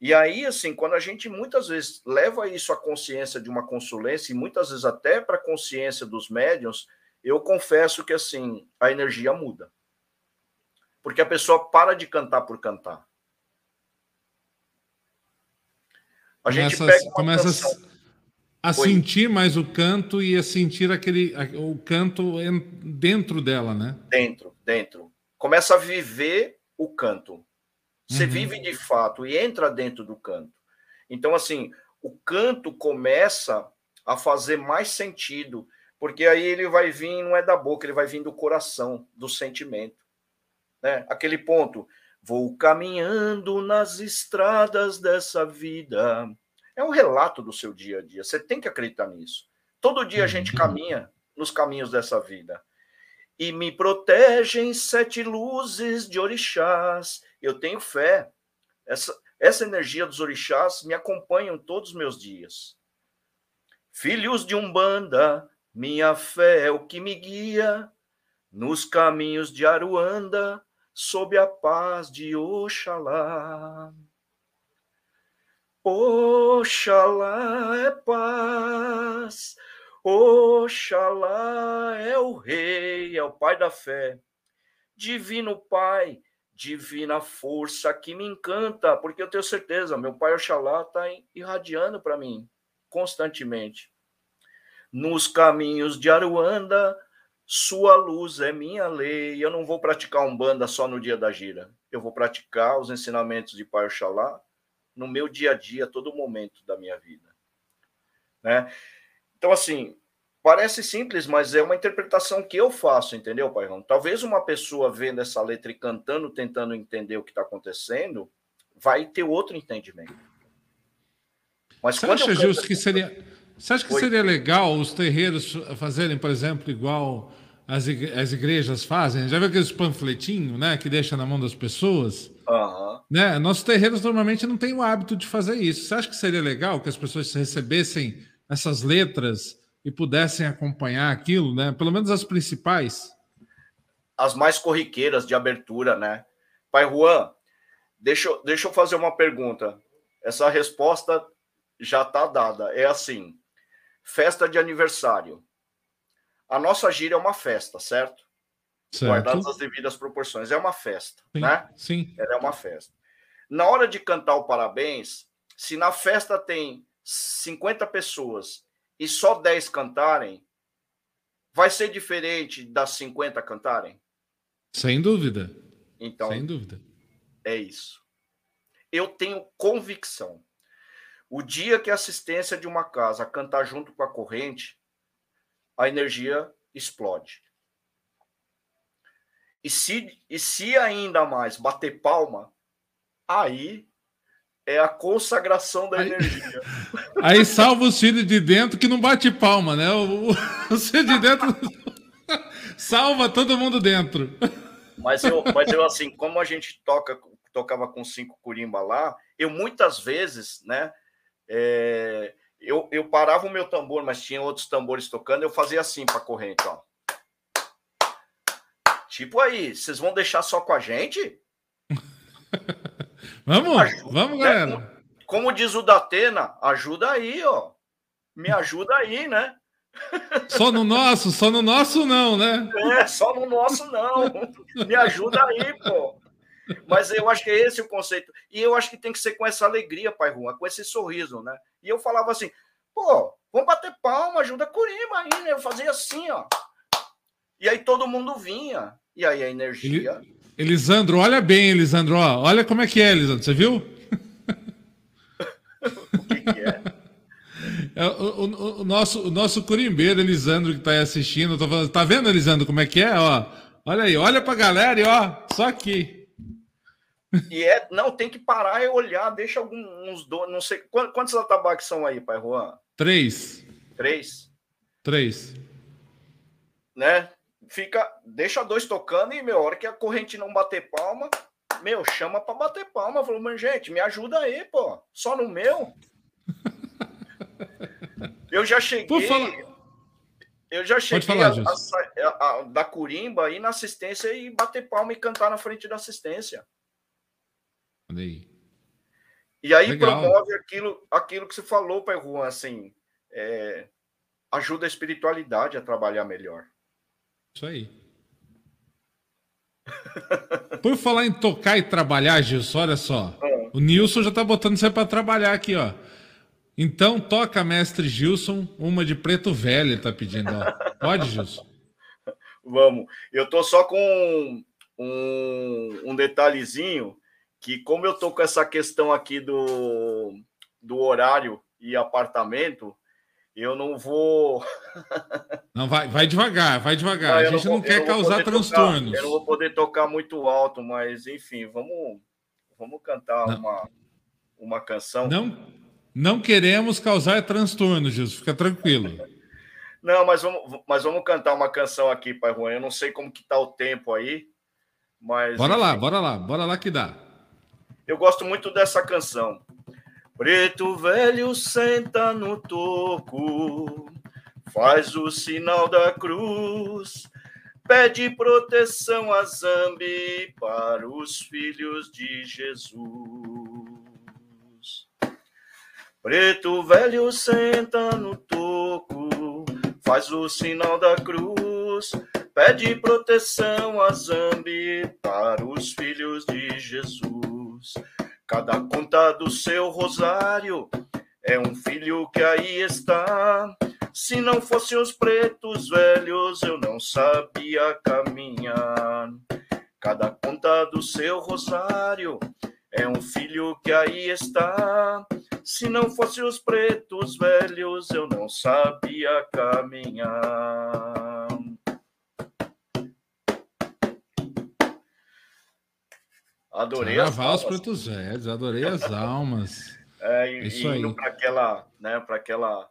E aí, assim, quando a gente muitas vezes leva isso à consciência de uma consulência, e muitas vezes até para a consciência dos médiums, eu confesso que, assim, a energia muda porque a pessoa para de cantar por cantar. A gente pega começa canção, a sentir mais o canto e a sentir aquele o canto dentro dela, né? Dentro, dentro. Começa a viver o canto. Você uhum. vive de fato e entra dentro do canto. Então, assim, o canto começa a fazer mais sentido, porque aí ele vai vir, não é da boca, ele vai vir do coração, do sentimento né? Aquele ponto, vou caminhando nas estradas dessa vida. É um relato do seu dia a dia. Você tem que acreditar nisso. Todo dia a gente uhum. caminha nos caminhos dessa vida. E me protegem sete luzes de orixás. Eu tenho fé. Essa, essa energia dos orixás me acompanham todos os meus dias. Filhos de Umbanda, minha fé é o que me guia nos caminhos de Aruanda sob a paz de Oxalá. Oxalá é paz, Oxalá é o rei, é o pai da fé. Divino Pai, divina força que me encanta, porque eu tenho certeza, meu pai Oxalá está irradiando para mim constantemente. Nos caminhos de Aruanda, sua luz é minha lei. Eu não vou praticar um banda só no dia da gira. Eu vou praticar os ensinamentos de Pai Oxalá no meu dia a dia, todo momento da minha vida. Né? Então, assim, Parece simples, mas é uma interpretação que eu faço, entendeu, Pairão? Talvez uma pessoa vendo essa letra e cantando, tentando entender o que está acontecendo, vai ter outro entendimento. Mas Você acha, Gilson, que seria... Você acha que seria legal os terreiros fazerem, por exemplo, igual as, igrejas fazem? Já viu aqueles panfletinhos, né, que deixa na mão das pessoas? Uhum. Né? Nossos terreiros normalmente não têm o hábito de fazer isso. Você acha que seria legal que as pessoas recebessem essas letras e pudessem acompanhar aquilo, né? Pelo menos as principais. As mais corriqueiras de abertura, né? Pai Juan, deixa, deixa eu fazer uma pergunta. Essa resposta já está dada. É assim: festa de aniversário. A nossa gira é uma festa, certo? certo. Guardadas as devidas proporções. É uma festa, sim, né? Sim. Ela é uma festa. Na hora de cantar o parabéns, se na festa tem 50 pessoas e só 10 cantarem, vai ser diferente das 50 cantarem? Sem dúvida. Então, sem dúvida. É isso. Eu tenho convicção. O dia que a assistência de uma casa cantar junto com a corrente, a energia explode. E se, e se ainda mais bater palma, aí é a consagração da aí, energia. *laughs* Aí salva os filhos de dentro que não bate palma, né? O, o filho de dentro *laughs* salva todo mundo dentro. Mas eu, mas eu assim, como a gente toca, tocava com cinco curimba lá, eu muitas vezes, né? É, eu, eu parava o meu tambor, mas tinha outros tambores tocando, eu fazia assim para a corrente, ó. Tipo aí, vocês vão deixar só com a gente? *laughs* Vamos, ajuda, vamos, né? galera. Como, como diz o Datena, ajuda aí, ó. Me ajuda aí, né? *laughs* Só no nosso, só no nosso não, né? É, só no nosso não. Me ajuda aí, pô. Mas eu acho que é esse o conceito. E eu acho que tem que ser com essa alegria, Pai Juan, com esse sorriso, né? E eu falava assim, pô, vamos bater palma, ajuda Curima aí, né? Eu fazia assim, ó. E aí todo mundo vinha. E aí a energia. Elisandro, olha bem, Elisandro. Ó, olha como é que é, Elisandro. Você viu? *laughs* o que, que é? *laughs* É, o, o, o, nosso, o nosso curimbeiro, Elisandro, que está aí assistindo, tô falando, tá vendo, Elisandro, como é que é? Ó, olha aí, olha pra galera e ó, só aqui. E é, não, tem que parar e olhar, deixa alguns, dois, não sei, quantos atabaques são aí, pai Juan? Três. Três? Três. Né? fica, deixa dois tocando e, meu, hora que a corrente não bater palma, meu, chama para bater palma. Falou, mas gente, me ajuda aí, pô. Só no meu. Eu já cheguei. Eu já cheguei falar, a, a, a, da Curimba ir na assistência e bater palma e cantar na frente da assistência. E aí Legal. promove aquilo, aquilo que você falou, Pai Juan, assim, é, ajuda a espiritualidade a trabalhar melhor. Isso aí. Por falar em tocar e trabalhar, Gilson, olha só. É. O Nilson já tá botando você para trabalhar aqui, ó. Então toca, mestre Gilson, uma de preto velho, ele tá pedindo, ó. Pode, Gilson? *laughs* Vamos. Eu tô só com um, um detalhezinho que como eu tô com essa questão aqui do, do horário e apartamento, eu não vou. *laughs* não, vai, vai devagar, vai devagar. Não, a gente não, vou, não quer causar transtornos. Tocar, eu não vou poder tocar muito alto, mas enfim, vamos, vamos cantar uma, uma canção. Não, não queremos causar transtornos, Jesus, fica tranquilo. *laughs* não, mas vamos, mas vamos cantar uma canção aqui, Pai Juan. Eu não sei como que tá o tempo aí, mas. Bora enfim. lá, bora lá, bora lá que dá. Eu gosto muito dessa canção. Preto velho senta no toco, faz o sinal da cruz, pede proteção a Zambi para os filhos de Jesus. Preto velho senta no toco, faz o sinal da cruz, pede proteção a Zambi para os filhos de Jesus. Cada conta do seu rosário é um filho que aí está. Se não fossem os pretos velhos, eu não sabia caminhar. Cada conta do seu rosário é um filho que aí está. Se não fossem os pretos velhos, eu não sabia caminhar. Adorei as almas. os pretos velhos, adorei as almas. É, e, Isso indo para aquela, né, para aquela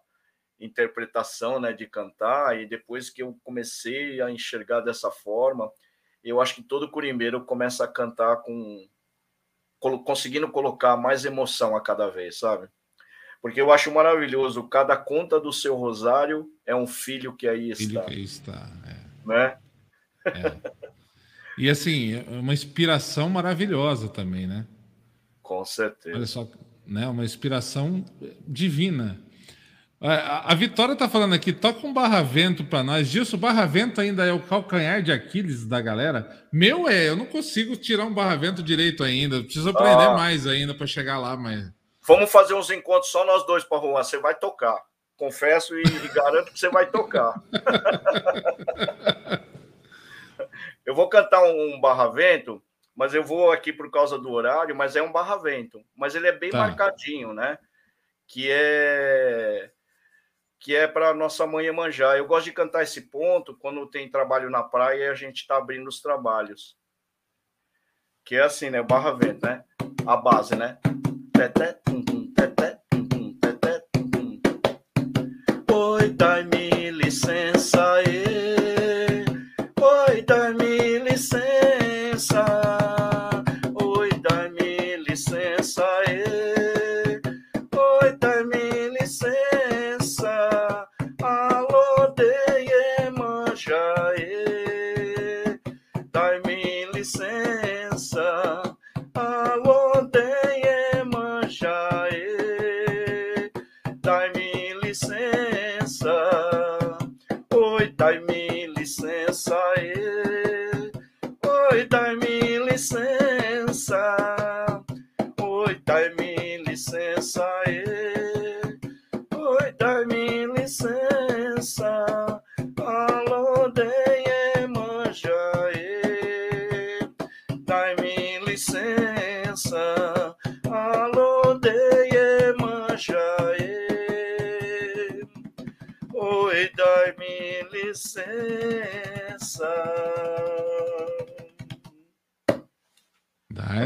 interpretação, né, de cantar, e depois que eu comecei a enxergar dessa forma, eu acho que todo curimbeiro começa a cantar com conseguindo colocar mais emoção a cada vez, sabe? Porque eu acho maravilhoso, cada conta do seu rosário é um filho que aí está. Filho que aí está, é. Né? É. *laughs* E assim, é uma inspiração maravilhosa também, né? Com certeza. Olha só, né? Uma inspiração divina. A, Vitória está falando aqui, toca um barra-vento para nós. Gilson, barra-vento ainda é o calcanhar de Aquiles da galera? Meu é, eu não consigo tirar um barra-vento direito ainda. Preciso aprender ah. mais ainda para chegar lá, mas. Vamos fazer uns encontros só nós dois para Juan. Você vai tocar. Confesso e, e garanto que você vai tocar. *laughs* eu vou cantar um, um barra-vento, mas eu vou aqui por causa do horário, mas é um barra-vento. Mas ele é bem tá. marcadinho, né? Que é que é para nossa mãe manjar. Eu gosto de cantar esse ponto quando tem trabalho na praia e a gente está abrindo os trabalhos. Que é assim, né? Barra vento, né? A base, né? Teté, tum, tum, teté, tum, tum, teté, tum, tum. Oi, dai-me licença, e... licença, oi, dai-me licença,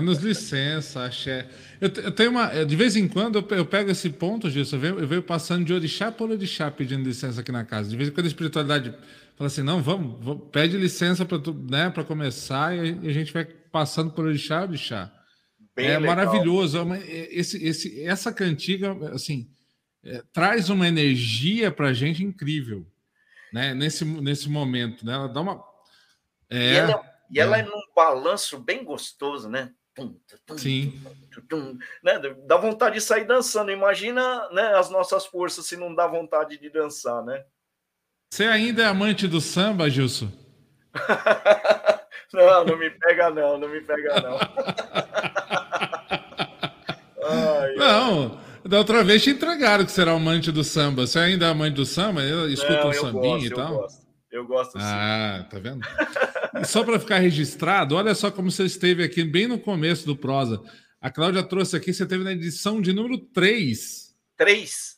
Dai-nos licença, axé. Eu, eu, tenho uma. De vez em quando eu, eu pego esse ponto, Gilson, eu venho, eu venho passando de orixá por orixá pedindo licença aqui na casa. De vez em quando a espiritualidade fala assim: não, vamos, vamos pede licença para né, começar e a gente vai passando por orixá orixá. Bem é legal. maravilhoso. É esse, esse, essa cantiga, assim, é, traz uma energia para a gente incrível né? Nesse, nesse momento, né? Ela dá uma. É, e ela, é, e ela é. é num balanço bem gostoso, né? Sim. Né? Dá vontade de sair dançando. Imagina né, as nossas forças se não dá vontade de dançar, né? Você ainda é amante do samba, Gilson? *laughs* não, não me pega não, não me pega não. *laughs* Ai, não, da outra vez te entregaram que será amante do samba. Você ainda é amante do samba? Escuta Não, um sambinha gosto, e tal? Eu gosto, eu gosto sim. Ah, tá vendo? e só para ficar registrado, olha só como você esteve aqui bem no começo do prosa. A Cláudia trouxe aqui, você teve na edição de número 3. 3?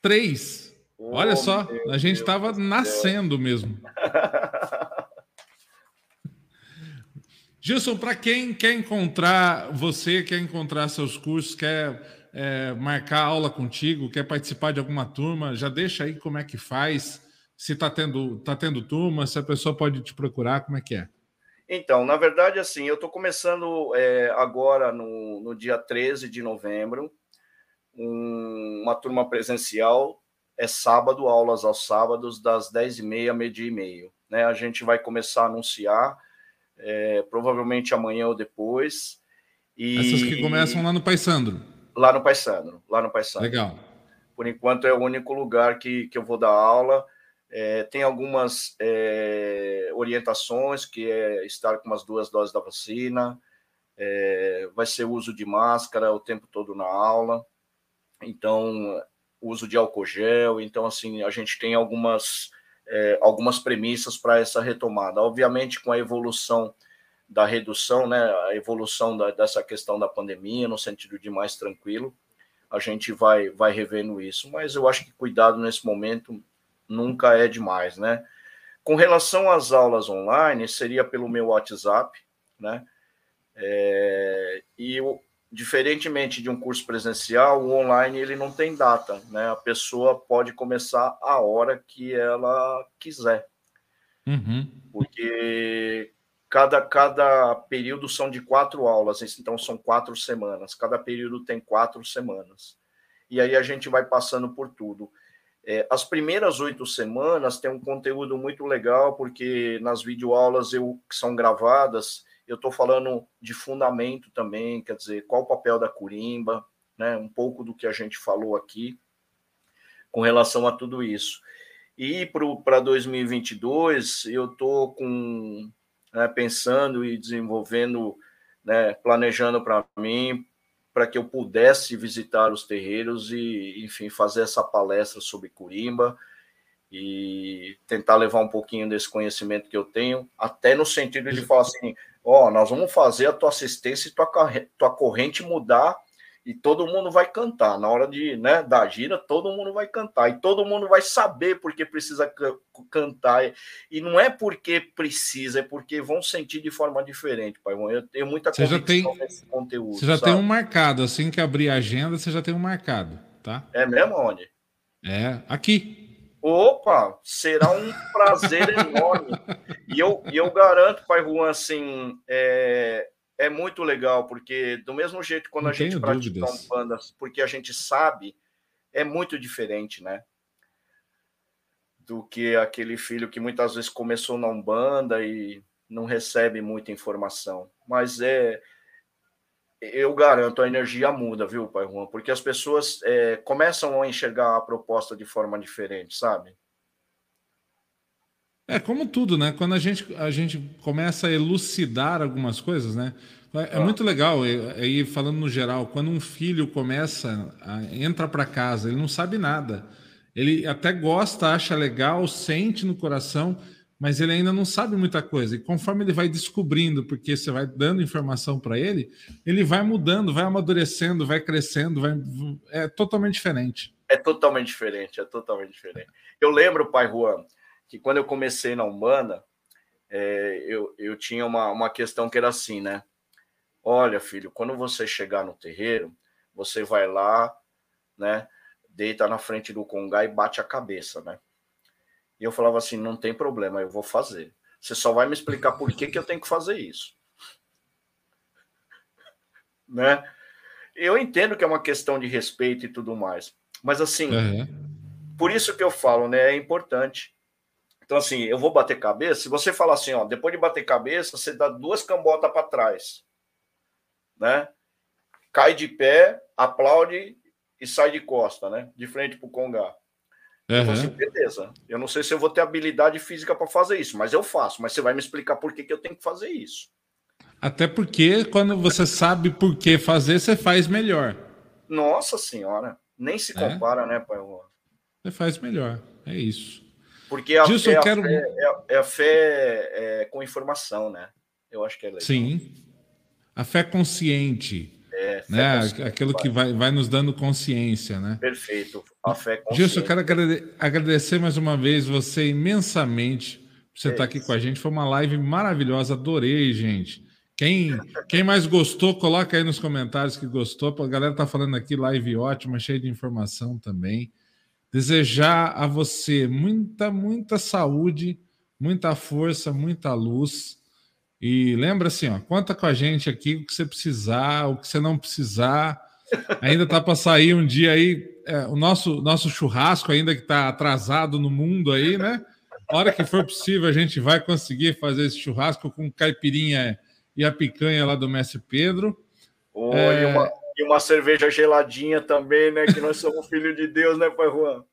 3. Oh, olha só, a gente estava nascendo mesmo. *laughs* Gilson, para quem quer encontrar você, quer encontrar seus cursos, quer é, marcar aula contigo, quer participar de alguma turma, já deixa aí como é que faz, se está tendo, tá tendo turma, se a pessoa pode te procurar, como é que é? Então, na verdade, assim, eu estou começando é, agora no, no dia 13 de novembro, um, uma turma presencial, é sábado, aulas aos sábados, das 10h30 a meio-dia e meio. Né? A gente vai começar a anunciar, é, provavelmente amanhã ou depois. E... Essas que começam lá no Pai Sandro. Lá no Paisano, lá no Paisano. Legal. Por enquanto é o único lugar que, que eu vou dar aula. É, tem algumas é, orientações, que é estar com umas duas doses da vacina, é, vai ser uso de máscara o tempo todo na aula, então, uso de álcool gel, então, assim, a gente tem algumas, é, algumas premissas para essa retomada. Obviamente, com a evolução da redução, né, a evolução da, dessa questão da pandemia, no sentido de mais tranquilo, a gente vai, vai revendo isso, mas eu acho que cuidado nesse momento nunca é demais, né? Com relação às aulas online, seria pelo meu WhatsApp, né? É, e diferentemente de um curso presencial, o online ele não tem data, né? A pessoa pode começar a hora que ela quiser, uhum. porque cada, cada período são de quatro aulas, então são quatro semanas. Cada período tem quatro semanas. E aí a gente vai passando por tudo. É, as primeiras oito semanas tem um conteúdo muito legal, porque nas videoaulas eu, que são gravadas, eu estou falando de fundamento também, quer dizer, qual o papel da curimba, né, um pouco do que a gente falou aqui com relação a tudo isso. E para 2022, eu estou com né, pensando e desenvolvendo, né, planejando para mim, para que eu pudesse visitar os terreiros e, enfim, fazer essa palestra sobre Curimba e tentar levar um pouquinho desse conhecimento que eu tenho, até no sentido de falar assim, ó, oh, nós vamos fazer a tua assistência e tua, tua corrente mudar e todo mundo vai cantar. Na hora de, né, da gira, todo mundo vai cantar e todo mundo vai saber porque precisa cantar. E não é porque precisa, é porque vão sentir de forma diferente, pai. Eu tenho muita você já tem, nesse conteúdo. Você já sabe? tem um marcado, assim que abrir a agenda, você já tem um marcado, tá? É mesmo onde? É, aqui. Opa, será um prazer *laughs* enorme. E eu, eu garanto, pai Juan, assim, é, é muito legal, porque do mesmo jeito quando Não a gente pratica um banda, porque a gente sabe, é muito diferente, né? Do que aquele filho que muitas vezes começou na Umbanda e não recebe muita informação. Mas é. Eu garanto, a energia muda, viu, Pai Juan? Porque as pessoas é, começam a enxergar a proposta de forma diferente, sabe? É como tudo, né? Quando a gente, a gente começa a elucidar algumas coisas, né? É, é muito legal, aí falando no geral, quando um filho começa, a, entra para casa, ele não sabe nada. Ele até gosta, acha legal, sente no coração, mas ele ainda não sabe muita coisa. E conforme ele vai descobrindo, porque você vai dando informação para ele, ele vai mudando, vai amadurecendo, vai crescendo, vai... é totalmente diferente. É totalmente diferente, é totalmente diferente. Eu lembro, pai Juan, que quando eu comecei na Humana, é, eu, eu tinha uma, uma questão que era assim, né? Olha, filho, quando você chegar no terreiro, você vai lá, né? Deita na frente do congá e bate a cabeça, né? E eu falava assim: não tem problema, eu vou fazer. Você só vai me explicar por que, que eu tenho que fazer isso. *laughs* né? Eu entendo que é uma questão de respeito e tudo mais, mas assim, uhum. por isso que eu falo, né? É importante. Então, assim, eu vou bater cabeça. Se você falar assim, ó, depois de bater cabeça, você dá duas cambotas para trás, né? Cai de pé, aplaude e sai de costa, né? De frente para o Congá. Uhum. assim, beleza. Eu não sei se eu vou ter habilidade física para fazer isso, mas eu faço. Mas você vai me explicar por que, que eu tenho que fazer isso. Até porque quando você sabe por que fazer, você faz melhor. Nossa senhora, nem se é? compara, é? né, pai? Você faz melhor, é isso. Porque a, Disso, fé, quero... a fé, é, é, a fé é, com informação, né? Eu acho que é legal. Sim. A fé consciente. É, né? Consciente, Aquilo vai. que vai, vai nos dando consciência, né? Perfeito. A fé consciente. Gilson, eu quero agradecer mais uma vez você imensamente por você é estar aqui com a gente. Foi uma live maravilhosa, adorei, gente. Quem, quem mais gostou, coloca aí nos comentários que gostou. A galera tá falando aqui, live ótima, cheia de informação também desejar a você muita, muita saúde, muita força, muita luz. E lembra assim, ó, conta com a gente aqui o que você precisar, o que você não precisar. *laughs* Ainda tá para sair um dia aí é, o nosso nosso churrasco ainda que está atrasado no mundo aí, né? A hora que for possível a gente vai conseguir fazer esse churrasco com caipirinha e a picanha lá do Mestre Pedro. Oh, é... uma, e uma cerveja geladinha também, né? Que nós somos filhos de Deus, né, Pai Juan? *laughs*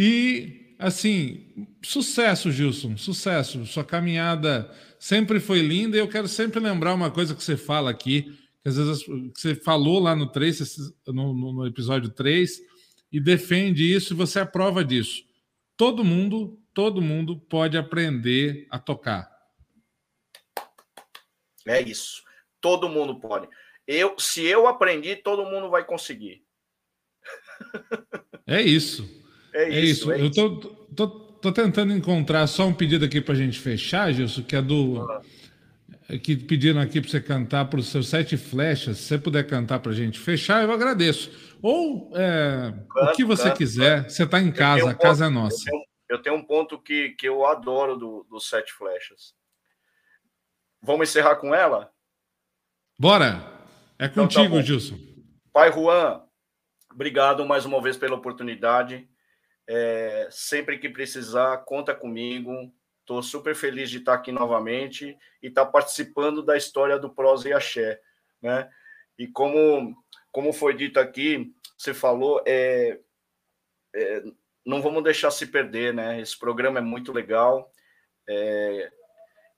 E, assim, sucesso, Gilson, sucesso. Sua caminhada sempre foi linda e eu quero sempre lembrar uma coisa que você fala aqui, que às vezes que você falou lá no 3, no, no episódio 3, e defende isso e você é prova disso. Todo mundo, todo mundo pode aprender a tocar. É isso. Todo mundo pode. Eu, se eu aprendi, todo mundo vai conseguir. *laughs* É isso. É, é isso. É isso. eu tô, tô, tô, tentando encontrar só um pedido aqui para a gente fechar, Gilson, que é do. Ah. Que pediram aqui para você cantar para os seus sete flechas. Se você puder cantar para a gente fechar, eu agradeço. Ou é, canto, o que você canto, quiser, canto. você está em casa, um a casa é ponto, é nossa. Eu tenho, eu tenho, um ponto que, que eu adoro do, do Sete Flechas. Vamos encerrar com ela? Bora! É então, tá contigo, tá Gilson. Pai Juan, obrigado mais uma vez pela oportunidade. É, sempre que precisar, conta comigo. Estou super feliz de estar aqui novamente e estar participando da história do Prosa e Axé. Né? E como, como foi dito aqui, você falou, é, é, não vamos deixar se perder, né? Esse programa é muito legal. É,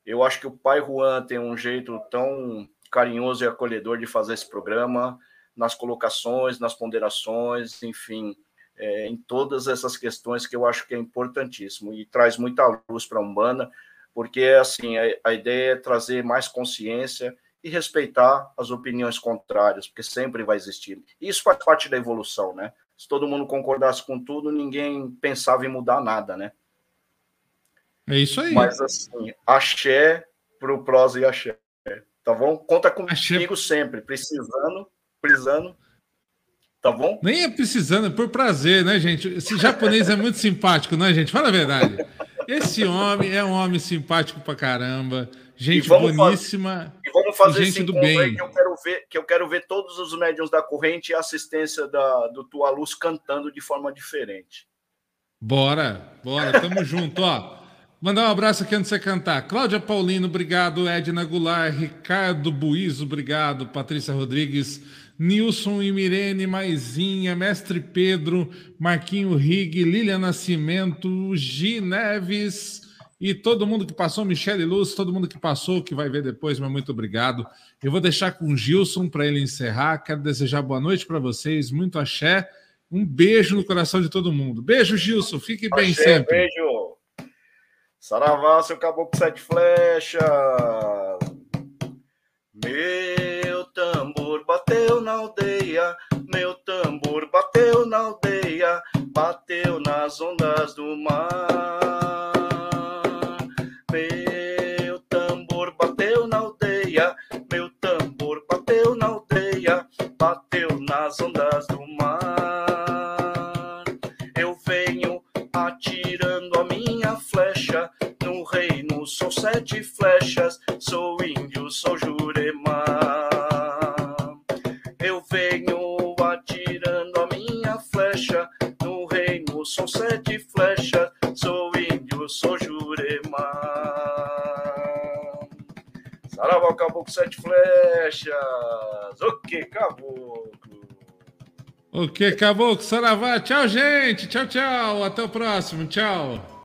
eu acho que o pai Juan tem um jeito tão carinhoso e acolhedor de fazer esse programa, nas colocações, nas ponderações, enfim, é, em todas essas questões que eu acho que é importantíssimo e traz muita luz para a Umbanda, porque assim a, a ideia é trazer mais consciência e respeitar as opiniões contrárias, porque sempre vai existir. Isso faz parte da evolução, né? Se todo mundo concordasse com tudo, ninguém pensava em mudar nada, né? É isso aí. Mas assim, axé pro prosa e axé. Tá bom? Conta comigo axé... sempre, precisando, precisando. Tá bom? Nem é precisando, é por prazer, né, gente? Esse japonês é muito simpático, não é, gente? Fala a verdade. Esse homem é um homem simpático pra caramba, gente boníssima. Fazer, e vamos fazer gente do bem. que eu quero ver, que eu quero ver todos os médiums da corrente e a assistência da, do Tua Luz cantando de forma diferente. Bora, bora, tamo junto, ó. Mandar um abraço aqui antes de você cantar. Cláudia Paulino, obrigado. Edna Goulart, Ricardo Buiz, obrigado. Patrícia Rodrigues, Nilson e Mirene Maizinha, Mestre Pedro, Marquinho Rig, Lilian Nascimento, Gi Neves e todo mundo que passou, Michele Luz, todo mundo que passou, que vai ver depois, mas muito obrigado. Eu vou deixar com o Gilson para ele encerrar. Quero desejar boa noite para vocês, muito axé. Um beijo no coração de todo mundo. Beijo, Gilson. Fique bem sempre. Beijo. Saravá, seu caboclo sete flechas. Meu tambor bateu na aldeia, meu tambor bateu na aldeia, bateu nas ondas do mar. Meu tambor bateu na aldeia, meu tambor bateu na aldeia, bateu nas ondas do mar. Sou sete flechas, sou índio, sou jurema. Eu venho atirando a minha flecha no reino, sou sete flechas, sou índio, sou jurema. Saravá, caboclo, sete flechas. O que, caboclo? O que, caboclo, saravá. Tchau, gente. Tchau, tchau. Até o próximo. Tchau.